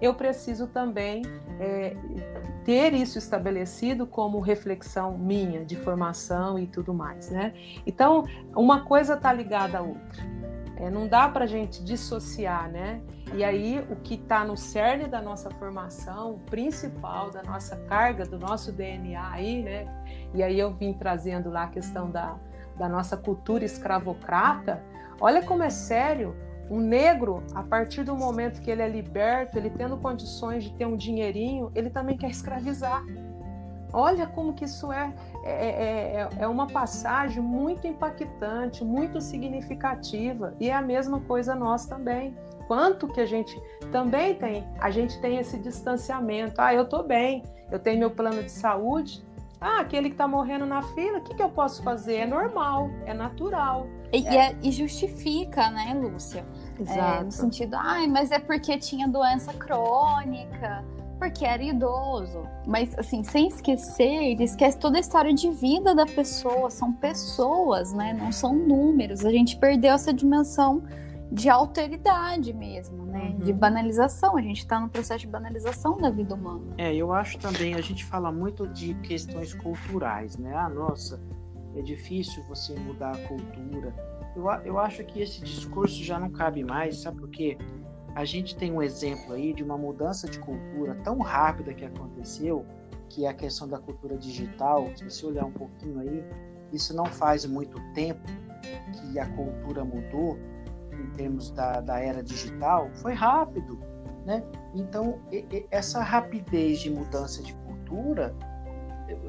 eu preciso também é, ter isso estabelecido como reflexão minha de formação e tudo mais, né? Então, uma coisa está ligada à outra. É, não dá para a gente dissociar, né? E aí, o que está no cerne da nossa formação, principal, da nossa carga, do nosso DNA aí, né? E aí eu vim trazendo lá a questão da, da nossa cultura escravocrata. Olha como é sério um negro, a partir do momento que ele é liberto, ele tendo condições de ter um dinheirinho, ele também quer escravizar. Olha como que isso é, é, é, é, é uma passagem muito impactante, muito significativa. E é a mesma coisa nós também. Quanto que a gente também tem, a gente tem esse distanciamento. Ah, eu tô bem, eu tenho meu plano de saúde, ah, aquele que está morrendo na fila, o que, que eu posso fazer? É normal, é natural. E, é... é e justifica, né, Lúcia? Exato. É, no sentido, ai, mas é porque tinha doença crônica, porque era idoso. Mas, assim, sem esquecer, ele esquece toda a história de vida da pessoa. São pessoas, né? Não são números. A gente perdeu essa dimensão de alteridade mesmo, né? Uhum. De banalização. A gente está no processo de banalização da vida humana. É, eu acho também, a gente fala muito de questões culturais, né? Ah, nossa, é difícil você mudar a cultura. Eu, eu acho que esse discurso já não cabe mais, sabe por quê? A gente tem um exemplo aí de uma mudança de cultura tão rápida que aconteceu, que é a questão da cultura digital. Se você olhar um pouquinho aí, isso não faz muito tempo que a cultura mudou em termos da, da era digital foi rápido, né? Então, e, e, essa rapidez de mudança de cultura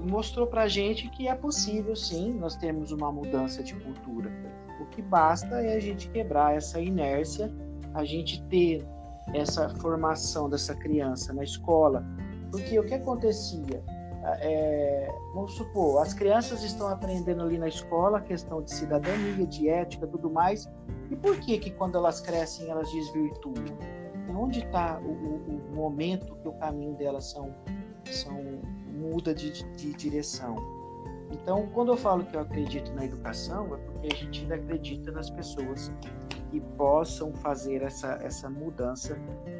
mostrou para gente que é possível, sim, nós temos uma mudança de cultura. O que basta é a gente quebrar essa inércia, a gente ter essa formação dessa criança na escola. Porque o que acontecia? É, vamos supor, as crianças estão aprendendo ali na escola a questão de cidadania, de ética, tudo mais, e por que que quando elas crescem elas desvirtuam? Onde está o, o, o, momento que o caminho delas são, são muda de, de, direção? Então, quando eu falo que eu acredito na educação, é porque a gente ainda acredita nas pessoas que possam fazer essa, essa mudança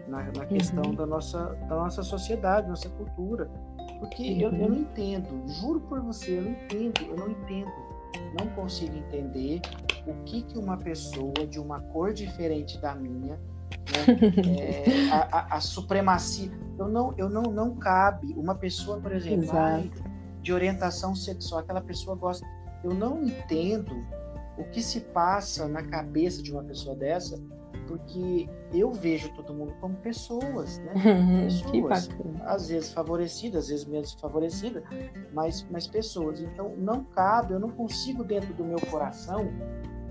na, na questão uhum. da, nossa, da nossa sociedade, nossa cultura. Porque uhum. eu, eu não entendo, juro por você, eu não entendo, eu não entendo, não consigo entender o que, que uma pessoa de uma cor diferente da minha, né, é, a, a, a, supremacia, eu não, eu não, não cabe uma pessoa, por exemplo, ai, de orientação sexual, aquela pessoa gosta, eu não entendo o que se passa na cabeça de uma pessoa dessa, porque eu vejo todo mundo como pessoas, né? Pessoas, às vezes favorecidas, às vezes menos favorecidas, mas, mas pessoas. Então, não cabe, eu não consigo dentro do meu coração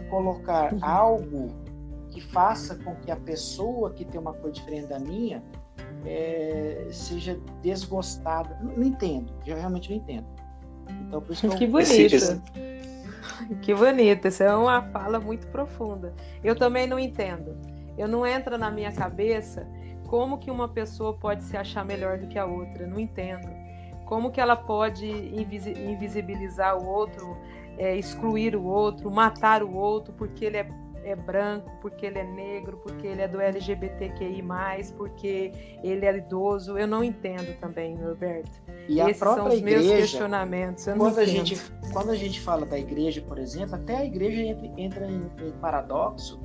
colocar uhum. algo que faça com que a pessoa que tem uma cor diferente da minha é, seja desgostada. Não, não, entendo, eu realmente não entendo. Então, por isso que, que bonito. Que bonito, isso é uma fala muito profunda. Eu também não entendo. Eu não entra na minha cabeça como que uma pessoa pode se achar melhor do que a outra. Não entendo. Como que ela pode invisibilizar o outro é, excluir o outro, matar o outro porque ele é, é, branco, porque ele é negro, porque ele é do LGBTQI, porque ele é idoso. Eu não entendo também, Norberto. E a Esses são própria os meus igreja, questionamentos. Eu não quando a, entendo. gente, quando a gente fala da igreja, por exemplo, até a igreja entra, entra em, em paradoxo,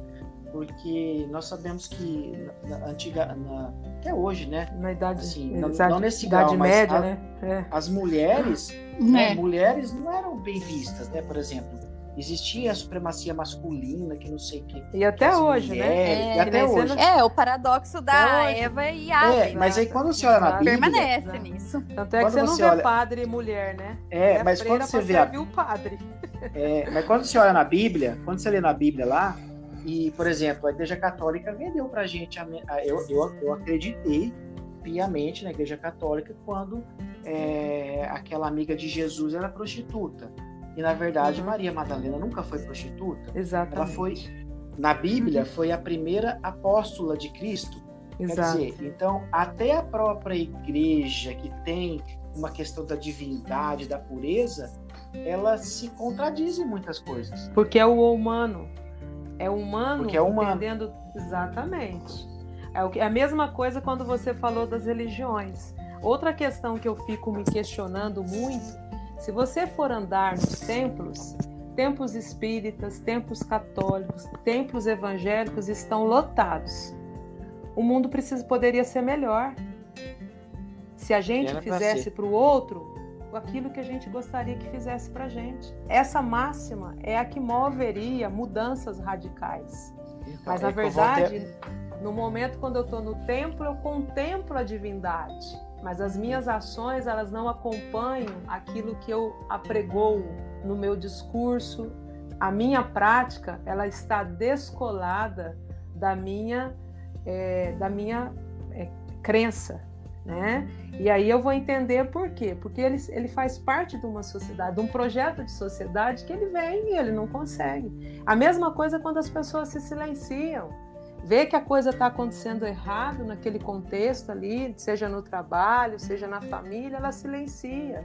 porque nós sabemos que na, na antiga, na- até hoje, né? Na idade, Assim, não- idade, não nesse idade grau, mas média, a- né? É. As mulheres, né, É. mulheres não eram bem vistas, né? Por exemplo, existia a supremacia masculina, que não sei o que. E até hoje, mulheres, né? E É, até hoje. sendo- É, o paradoxo da hoje. Eva e Ave. É, mas aí quando você olha na. Bíblia, Permanece Exato. nisso. Tanto é que Quando você não você vê olha- padre e mulher, né? é, mas freira quando você vê a o padre. É, mas quando você olha na Bíblia, quando você lê na Bíblia lá, e, por exemplo, a Igreja Católica vendeu pra gente, a, a- eu, eu, eu acreditei piamente na Igreja Católica quando é, aquela amiga de Jesus era prostituta. E, na verdade, Uhum. Maria Madalena nunca foi prostituta. Exatamente. Ela foi, na Bíblia, foi a primeira apóstola de Cristo. Quer Exato. dizer, então, até a própria igreja que tem uma questão da divindade, da pureza, ela se contradiz em muitas coisas. Porque é o humano. É o humano Porque é humano. entendendo exatamente. É é a mesma coisa quando você falou das religiões. Outra questão que eu fico me questionando muito, se você for andar nos templos, templos espíritas, templos católicos, templos evangélicos estão lotados. O mundo precisa poderia ser melhor. Se a gente Era fizesse para o outro aquilo que a gente gostaria que fizesse para gente. Essa máxima é a que moveria mudanças radicais. Mas na verdade, no momento quando eu estou no templo, eu contemplo a divindade. Mas as minhas ações, elas não acompanham aquilo que eu apregoo no meu discurso. A minha prática, ela está descolada da minha, eh, da minha eh, crença, né? E aí eu vou entender por quê. Porque ele, ele faz parte de uma sociedade, de um projeto de sociedade que ele vem e ele não consegue. A mesma coisa quando as pessoas se silenciam. Vê que a coisa está acontecendo errado naquele contexto ali, seja no trabalho, seja na família, ela silencia.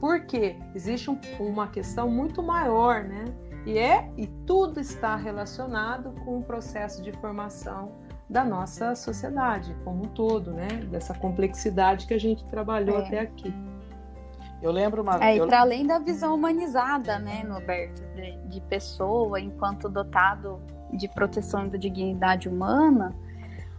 Por quê? Existe um- uma questão muito maior, né? E é e tudo está relacionado com o processo de formação da nossa sociedade como um todo, né? Dessa complexidade que a gente trabalhou É. até aqui. Eu lembro uma É, e eu- para além da visão humanizada, né, Norberto, de, de pessoa enquanto dotado de proteção da dignidade humana,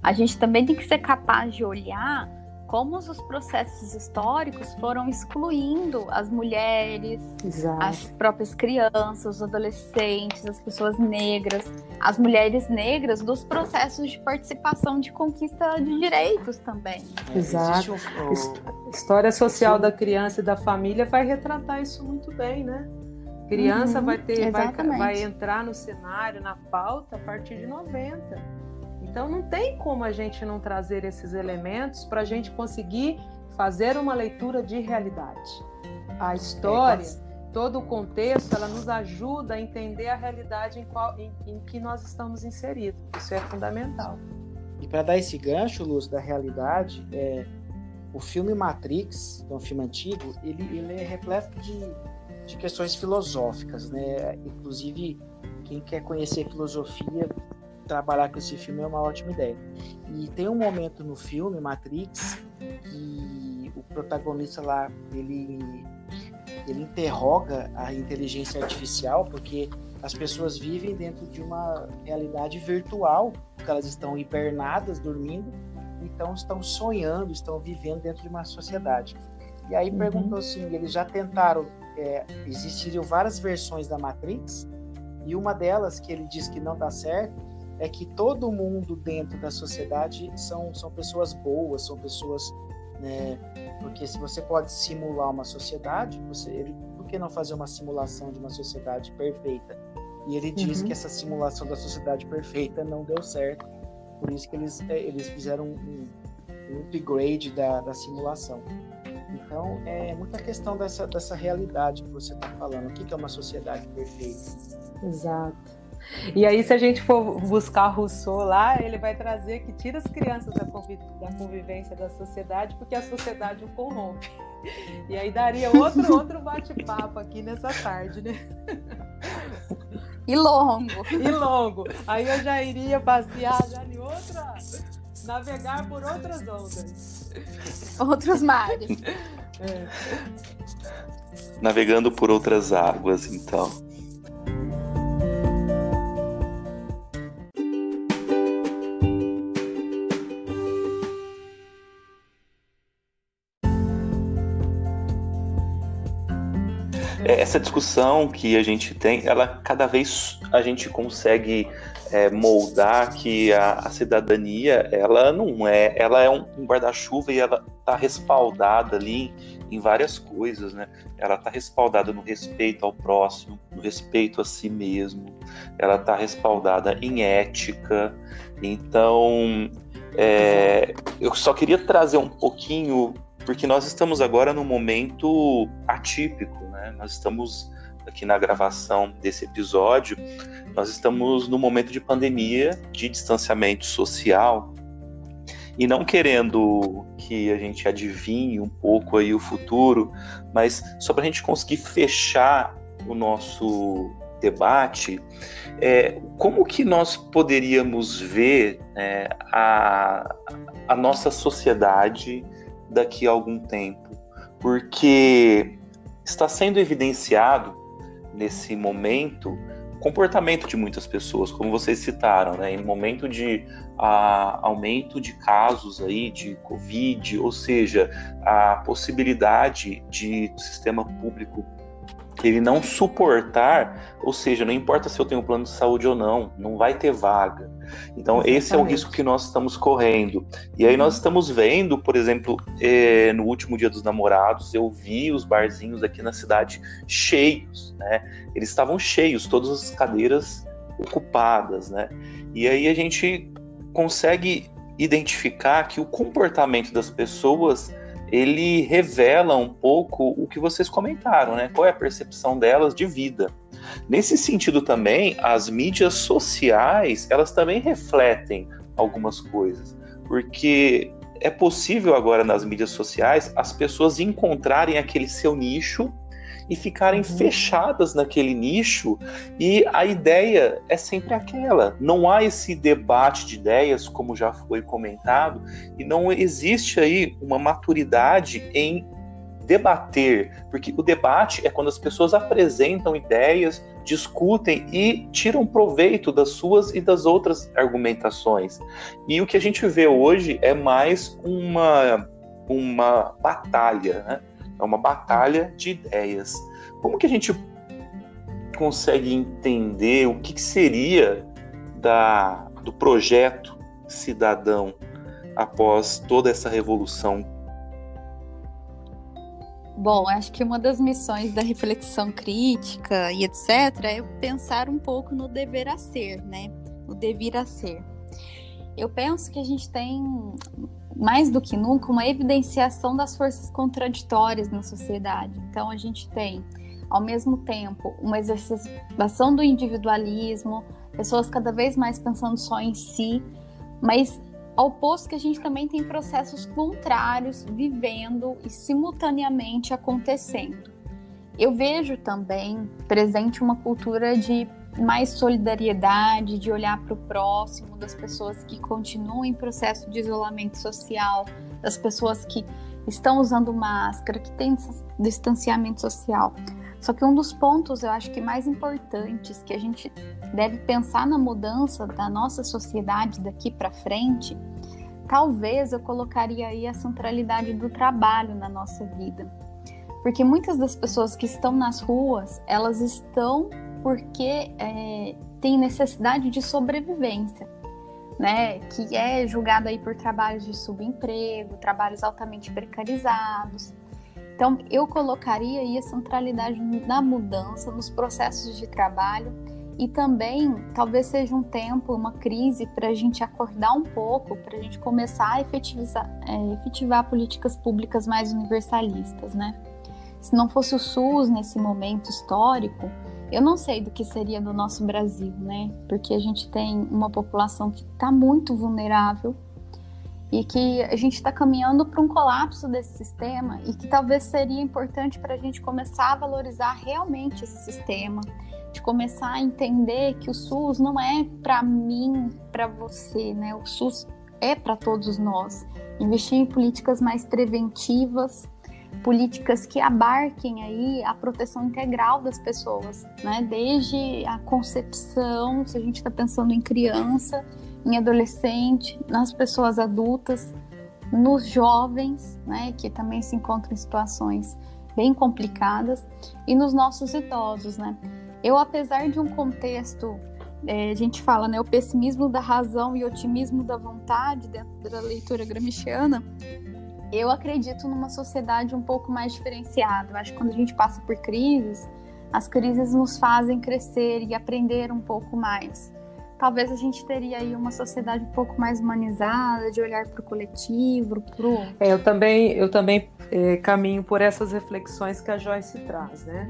a gente também tem que ser capaz de olhar como os processos históricos foram excluindo as mulheres, Exato. as próprias crianças, os adolescentes, as pessoas negras, as mulheres negras dos processos de participação de conquista de direitos também. é, Exato. um- História social da criança e da família vai retratar isso muito bem, né? Criança Uhum, vai ter, vai, vai entrar no cenário, na pauta a partir de 90. Então não tem como a gente não trazer esses elementos para a gente conseguir fazer uma leitura de realidade. A história, todo o contexto, ela nos ajuda a entender a realidade em, qual, em, em que nós estamos inseridos. Isso é fundamental. E para dar esse gancho, Luz, da realidade, é, o filme Matrix, que é um filme antigo, ele, ele é repleto de, de questões filosóficas, né? Inclusive, quem quer conhecer filosofia, trabalhar com esse filme é uma ótima ideia. E tem um momento no filme Matrix que o protagonista lá, ele ele interroga a inteligência artificial porque as pessoas vivem dentro de uma realidade virtual, porque elas estão hibernadas, dormindo, então estão sonhando, estão vivendo dentro de uma sociedade. E aí Uhum. perguntou assim, eles já tentaram, é, existiriam várias versões da Matrix, e uma delas que ele diz que não dá certo é que todo mundo dentro da sociedade são, são pessoas boas, são pessoas né, porque se você pode simular uma sociedade, você, ele, por que não fazer uma simulação de uma sociedade perfeita? E ele diz Uhum. que essa simulação da sociedade perfeita não deu certo, por isso que eles, eh, eles fizeram um, um upgrade da, da simulação. Então, é muita questão dessa, dessa realidade que você está falando. O que que é uma sociedade perfeita? Exato. E aí, se a gente for buscar Rousseau lá, ele vai trazer que tira as crianças da, convi- da convivência da sociedade, porque a sociedade o corrompe. E aí daria outro, outro bate-papo aqui nessa tarde, né? E longo. E longo. Aí eu já iria passear já em outra, Navegar por outras ondas. Outros mares. É. Navegando por outras águas, então. Essa discussão que a gente tem, ela cada vez a gente consegue é, moldar que a, a, cidadania, ela não é, ela é um, guarda-chuva e ela está respaldada ali em várias coisas, né? Ela está respaldada no respeito ao próximo, no respeito a si mesmo, ela está respaldada em ética. Então, é, eu só queria trazer um pouquinho porque nós estamos agora num momento atípico, né? Nós estamos aqui na gravação desse episódio, nós estamos no momento de pandemia, de distanciamento social, e não querendo que a gente adivinhe um pouco aí o futuro, mas só para a gente conseguir fechar o nosso debate, é, como que nós poderíamos ver é, a, a nossa sociedade daqui a algum tempo, porque está sendo evidenciado nesse momento o comportamento de muitas pessoas, como vocês citaram, né? em momento de aumento de casos aí de Covid, ou seja, a possibilidade de sistema público ele não suportar, ou seja, não importa se eu tenho plano de saúde ou não, não vai ter vaga. Então, Exatamente. esse é o risco que nós estamos correndo. E aí, nós uhum. estamos vendo, por exemplo, é, no último dia dos namorados, eu vi os barzinhos aqui na cidade cheios, né? Eles estavam cheios, todas as cadeiras ocupadas, né? E aí a gente consegue identificar que o comportamento das pessoas ele revela um pouco o que vocês comentaram, né? Qual é a percepção delas de vida. Nesse sentido também, as mídias sociais, elas também refletem algumas coisas, porque é possível agora nas mídias sociais as pessoas encontrarem aquele seu nicho e ficarem uhum. fechadas naquele nicho. E a ideia é sempre aquela. Não há esse debate de ideias, como já foi comentado, e não existe aí uma maturidade em debater, porque o debate é quando as pessoas apresentam ideias, discutem e tiram proveito das suas e das outras argumentações. E o que a gente vê hoje é mais uma, uma batalha, né? É uma batalha de ideias. Como que a gente consegue entender o que, que seria da, do projeto cidadão após toda essa revolução? Bom, acho que uma das missões da reflexão crítica e etc. é pensar um pouco no dever a ser, né? No devir a ser. Eu penso que a gente tem mais do que nunca, uma evidenciação das forças contraditórias na sociedade. Então, a gente tem, ao mesmo tempo, uma exacerbação do individualismo, pessoas cada vez mais pensando só em si, mas ao posto que a gente também tem processos contrários vivendo e simultaneamente acontecendo. Eu vejo também presente uma cultura de mais solidariedade, de olhar para o próximo, das pessoas que continuam em processo de isolamento social, das pessoas que estão usando máscara, que têm distanciamento social. Só que um dos pontos eu acho que mais importantes que a gente deve pensar na mudança da nossa sociedade daqui para frente, talvez eu colocaria aí a centralidade do trabalho na nossa vida. Porque muitas das pessoas que estão nas ruas, elas estão porque é, tem necessidade de sobrevivência, né? Que é julgado aí por trabalhos de subemprego, trabalhos altamente precarizados. Então, eu colocaria aí a centralidade na mudança, nos processos de trabalho e também talvez seja um tempo, uma crise para a gente acordar um pouco, para a gente começar a efetivizar, é, efetivar políticas públicas mais universalistas, né? Se não fosse o SUS nesse momento histórico, eu não sei do que seria do nosso Brasil, né? Porque a gente tem uma população que está muito vulnerável e que a gente está caminhando para um colapso desse sistema e que talvez seria importante para a gente começar a valorizar realmente esse sistema, de começar a entender que o SUS não é para mim, para você, né? O SUS é para todos nós. Investir em políticas mais preventivas, políticas que abarquem aí a proteção integral das pessoas, né? Desde a concepção, se a gente está pensando em criança, em adolescente, nas pessoas adultas, nos jovens, né? Que também se encontram em situações bem complicadas e nos nossos idosos, né? Eu, apesar de um contexto, é, a gente fala, né, o pessimismo da razão e otimismo da vontade dentro da leitura gramsciana, eu acredito numa sociedade um pouco mais diferenciada. Eu acho que quando a gente passa por crises, as crises nos fazem crescer e aprender um pouco mais. Talvez a gente teria aí uma sociedade um pouco mais humanizada, de olhar para o coletivo, para o... É, eu também, eu também é, caminho por essas reflexões que a Joyce traz, né?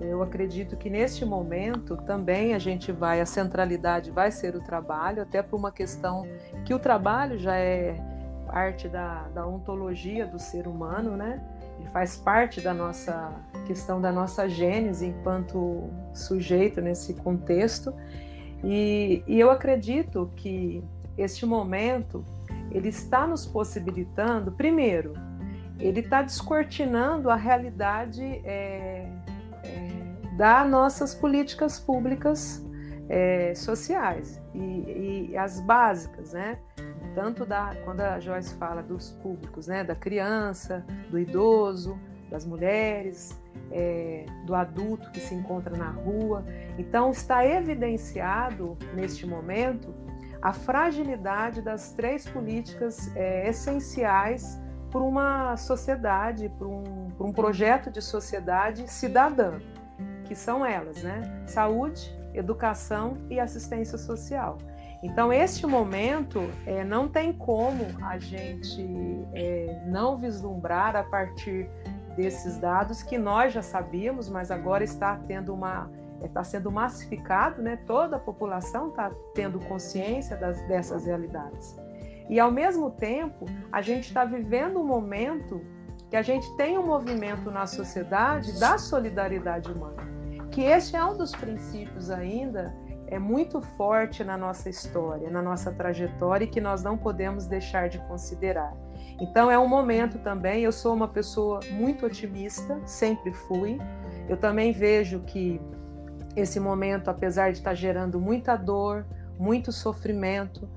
Eu acredito que neste momento também a gente vai, a centralidade vai ser o trabalho, até por uma questão que o trabalho já é parte da, da ontologia do ser humano, né? Ele faz parte da nossa questão da nossa gênese enquanto sujeito nesse contexto. E, e eu acredito que este momento ele está nos possibilitando, primeiro, ele está descortinando a realidade é, é, das nossas políticas públicas é, sociais e, e, as básicas, né? Tanto da quando a Joyce fala dos públicos, né? Da criança, do idoso, das mulheres, é, do adulto que se encontra na rua. Então está evidenciado neste momento a fragilidade das três políticas é, essenciais para uma sociedade, para um, um projeto de sociedade cidadã, que são elas, né? Saúde, educação e assistência social. Então, este momento é, não tem como a gente é, não vislumbrar a partir desses dados que nós já sabíamos, mas agora está tendo uma está sendo massificado, né? Toda a população está tendo consciência das, dessas realidades. E ao mesmo tempo, a gente está vivendo um momento que a gente tem um movimento na sociedade da solidariedade humana, que este é um dos princípios ainda é muito forte na nossa história, na nossa trajetória e que nós não podemos deixar de considerar. Então é um momento também, eu sou uma pessoa muito otimista, sempre fui. Eu também vejo que esse momento, apesar de estar gerando muita dor, muito sofrimento,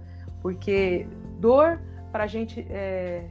porque dor para a gente é,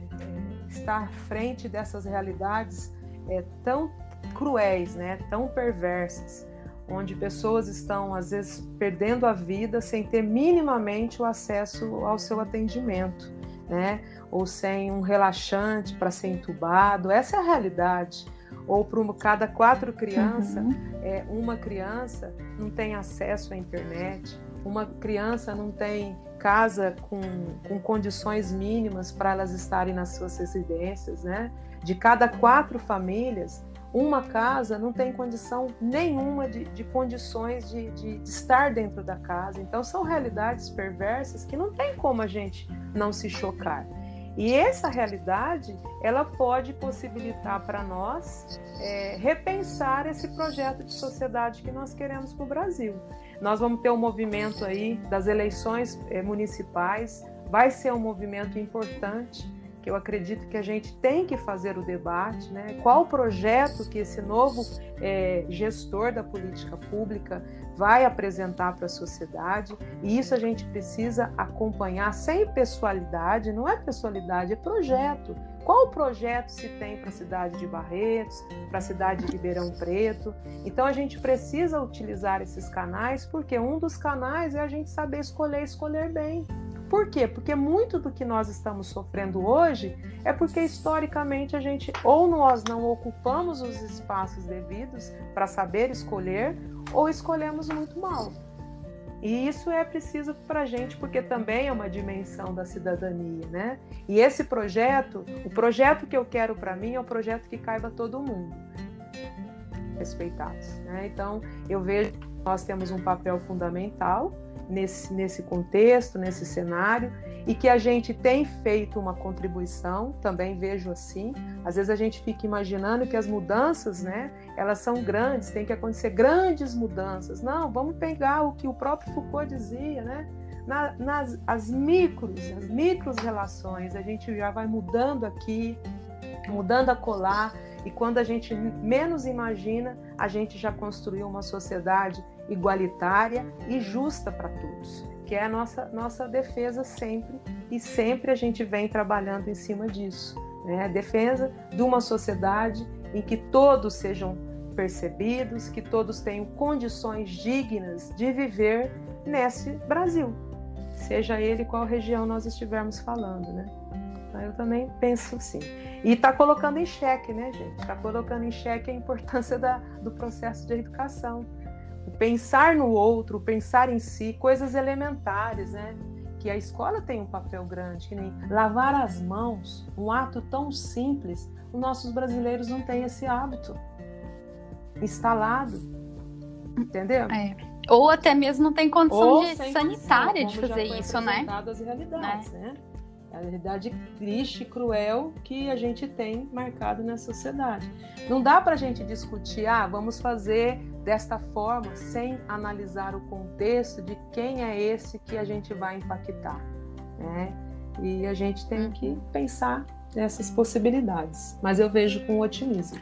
estar à frente dessas realidades é, tão cruéis, né, tão perversas, onde pessoas estão às vezes perdendo a vida sem ter minimamente o acesso ao seu atendimento, né, ou sem um relaxante para ser entubado. Essa é a realidade. Ou para cada quatro crianças, uhum. é, uma criança não tem acesso à internet, uma criança não tem casa com, com condições mínimas para elas estarem nas suas residências, né? De cada quatro famílias, uma casa não tem condição nenhuma de, de condições de, de, de, estar dentro da casa. Então, são realidades perversas que não tem como a gente não se chocar. E essa realidade, ela pode possibilitar para nós é, repensar esse projeto de sociedade que nós queremos para o Brasil. Nós vamos ter um movimento aí das eleições é, municipais, vai ser um movimento importante que eu acredito que a gente tem que fazer o debate, né? Qual projeto que esse novo é, gestor da política pública vai apresentar para a sociedade? E isso a gente precisa acompanhar sem pessoalidade, não é pessoalidade, é projeto. Qual projeto se tem para a cidade de Barretos, para a cidade de Ribeirão Preto? Então a gente precisa utilizar esses canais, porque um dos canais é a gente saber escolher, escolher bem. Por quê? Porque muito do que nós estamos sofrendo hoje é porque historicamente a gente ou nós não ocupamos os espaços devidos para saber escolher ou escolhemos muito mal. E isso é preciso para a gente, porque também é uma dimensão da cidadania, né? E esse projeto, o projeto que eu quero para mim é o projeto que caiba todo mundo, respeitados. Né? Então, eu vejo que nós temos um papel fundamental nesse, nesse contexto, nesse cenário, e que a gente tem feito uma contribuição, também vejo assim. Às vezes a gente fica imaginando que as mudanças, né, elas são grandes, tem que acontecer grandes mudanças. Não, vamos pegar o que o próprio Foucault dizia, né? na, nas as micros, as micros relações, a gente já vai mudando aqui, mudando a colar, e quando a gente menos imagina, a gente já construiu uma sociedade igualitária e justa para todos, que é a nossa, nossa defesa sempre, e sempre a gente vem trabalhando em cima disso. Né? Defesa de uma sociedade em que todos sejam percebidos, que todos tenham condições dignas de viver nesse Brasil, seja ele qual região nós estivermos falando, né? Então, eu também penso assim. E está colocando em xeque, né, gente? Está colocando em xeque a importância da, do processo de educação. O pensar no outro, o pensar em si, coisas elementares, né? Que a escola tem um papel grande, que nem lavar as mãos, um ato tão simples, os nossos brasileiros não têm esse hábito instalado. Entendeu? É. Ou até mesmo não tem condição Ou de sanitária de fazer isso, né? as realidades, né? A realidade triste, cruel que a gente tem marcado na sociedade. Não dá para a gente discutir, ah, vamos fazer desta forma, sem analisar o contexto de quem é esse que a gente vai impactar, né? E a gente tem que pensar nessas possibilidades. Mas eu vejo com otimismo.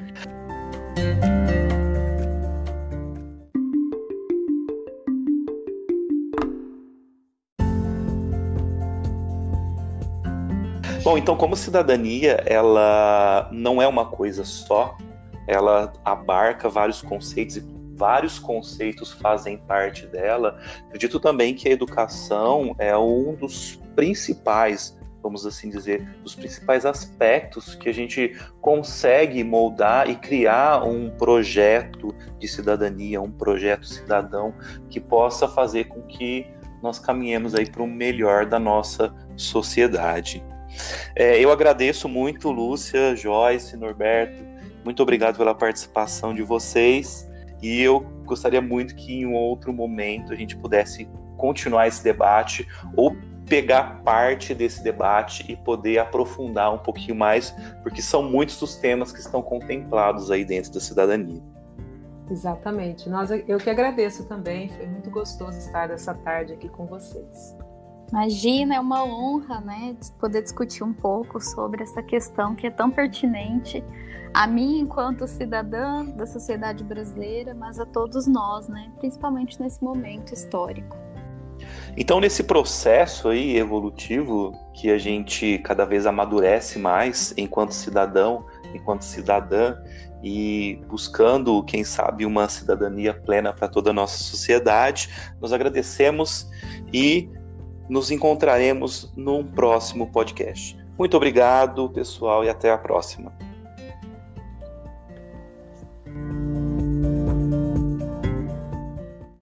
Bom, então como cidadania, ela não é uma coisa só, ela abarca vários conceitos e vários conceitos fazem parte dela. Acredito também que a educação é um dos principais, vamos assim dizer, dos principais aspectos que a gente consegue moldar e criar um projeto de cidadania, um projeto cidadão que possa fazer com que nós caminhemos aí para o melhor da nossa sociedade. É, eu agradeço muito, Lúcia, Joyce, Norberto. Muito obrigado pela participação de vocês. E eu gostaria muito que em um outro momento a gente pudesse continuar esse debate ou pegar parte desse debate e poder aprofundar um pouquinho mais, porque são muitos os temas que estão contemplados aí dentro da cidadania. Exatamente. Nós, eu que agradeço também. Foi muito gostoso estar essa tarde aqui com vocês. Imagina, é uma honra, né, poder discutir um pouco sobre essa questão que é tão pertinente a mim enquanto cidadã da sociedade brasileira, mas a todos nós, né, principalmente nesse momento histórico. Então, nesse processo aí evolutivo que a gente cada vez amadurece mais enquanto cidadão, enquanto cidadã e buscando, quem sabe, uma cidadania plena para toda a nossa sociedade, nós agradecemos e nos encontraremos num próximo podcast. Muito obrigado, pessoal, e até a próxima. Música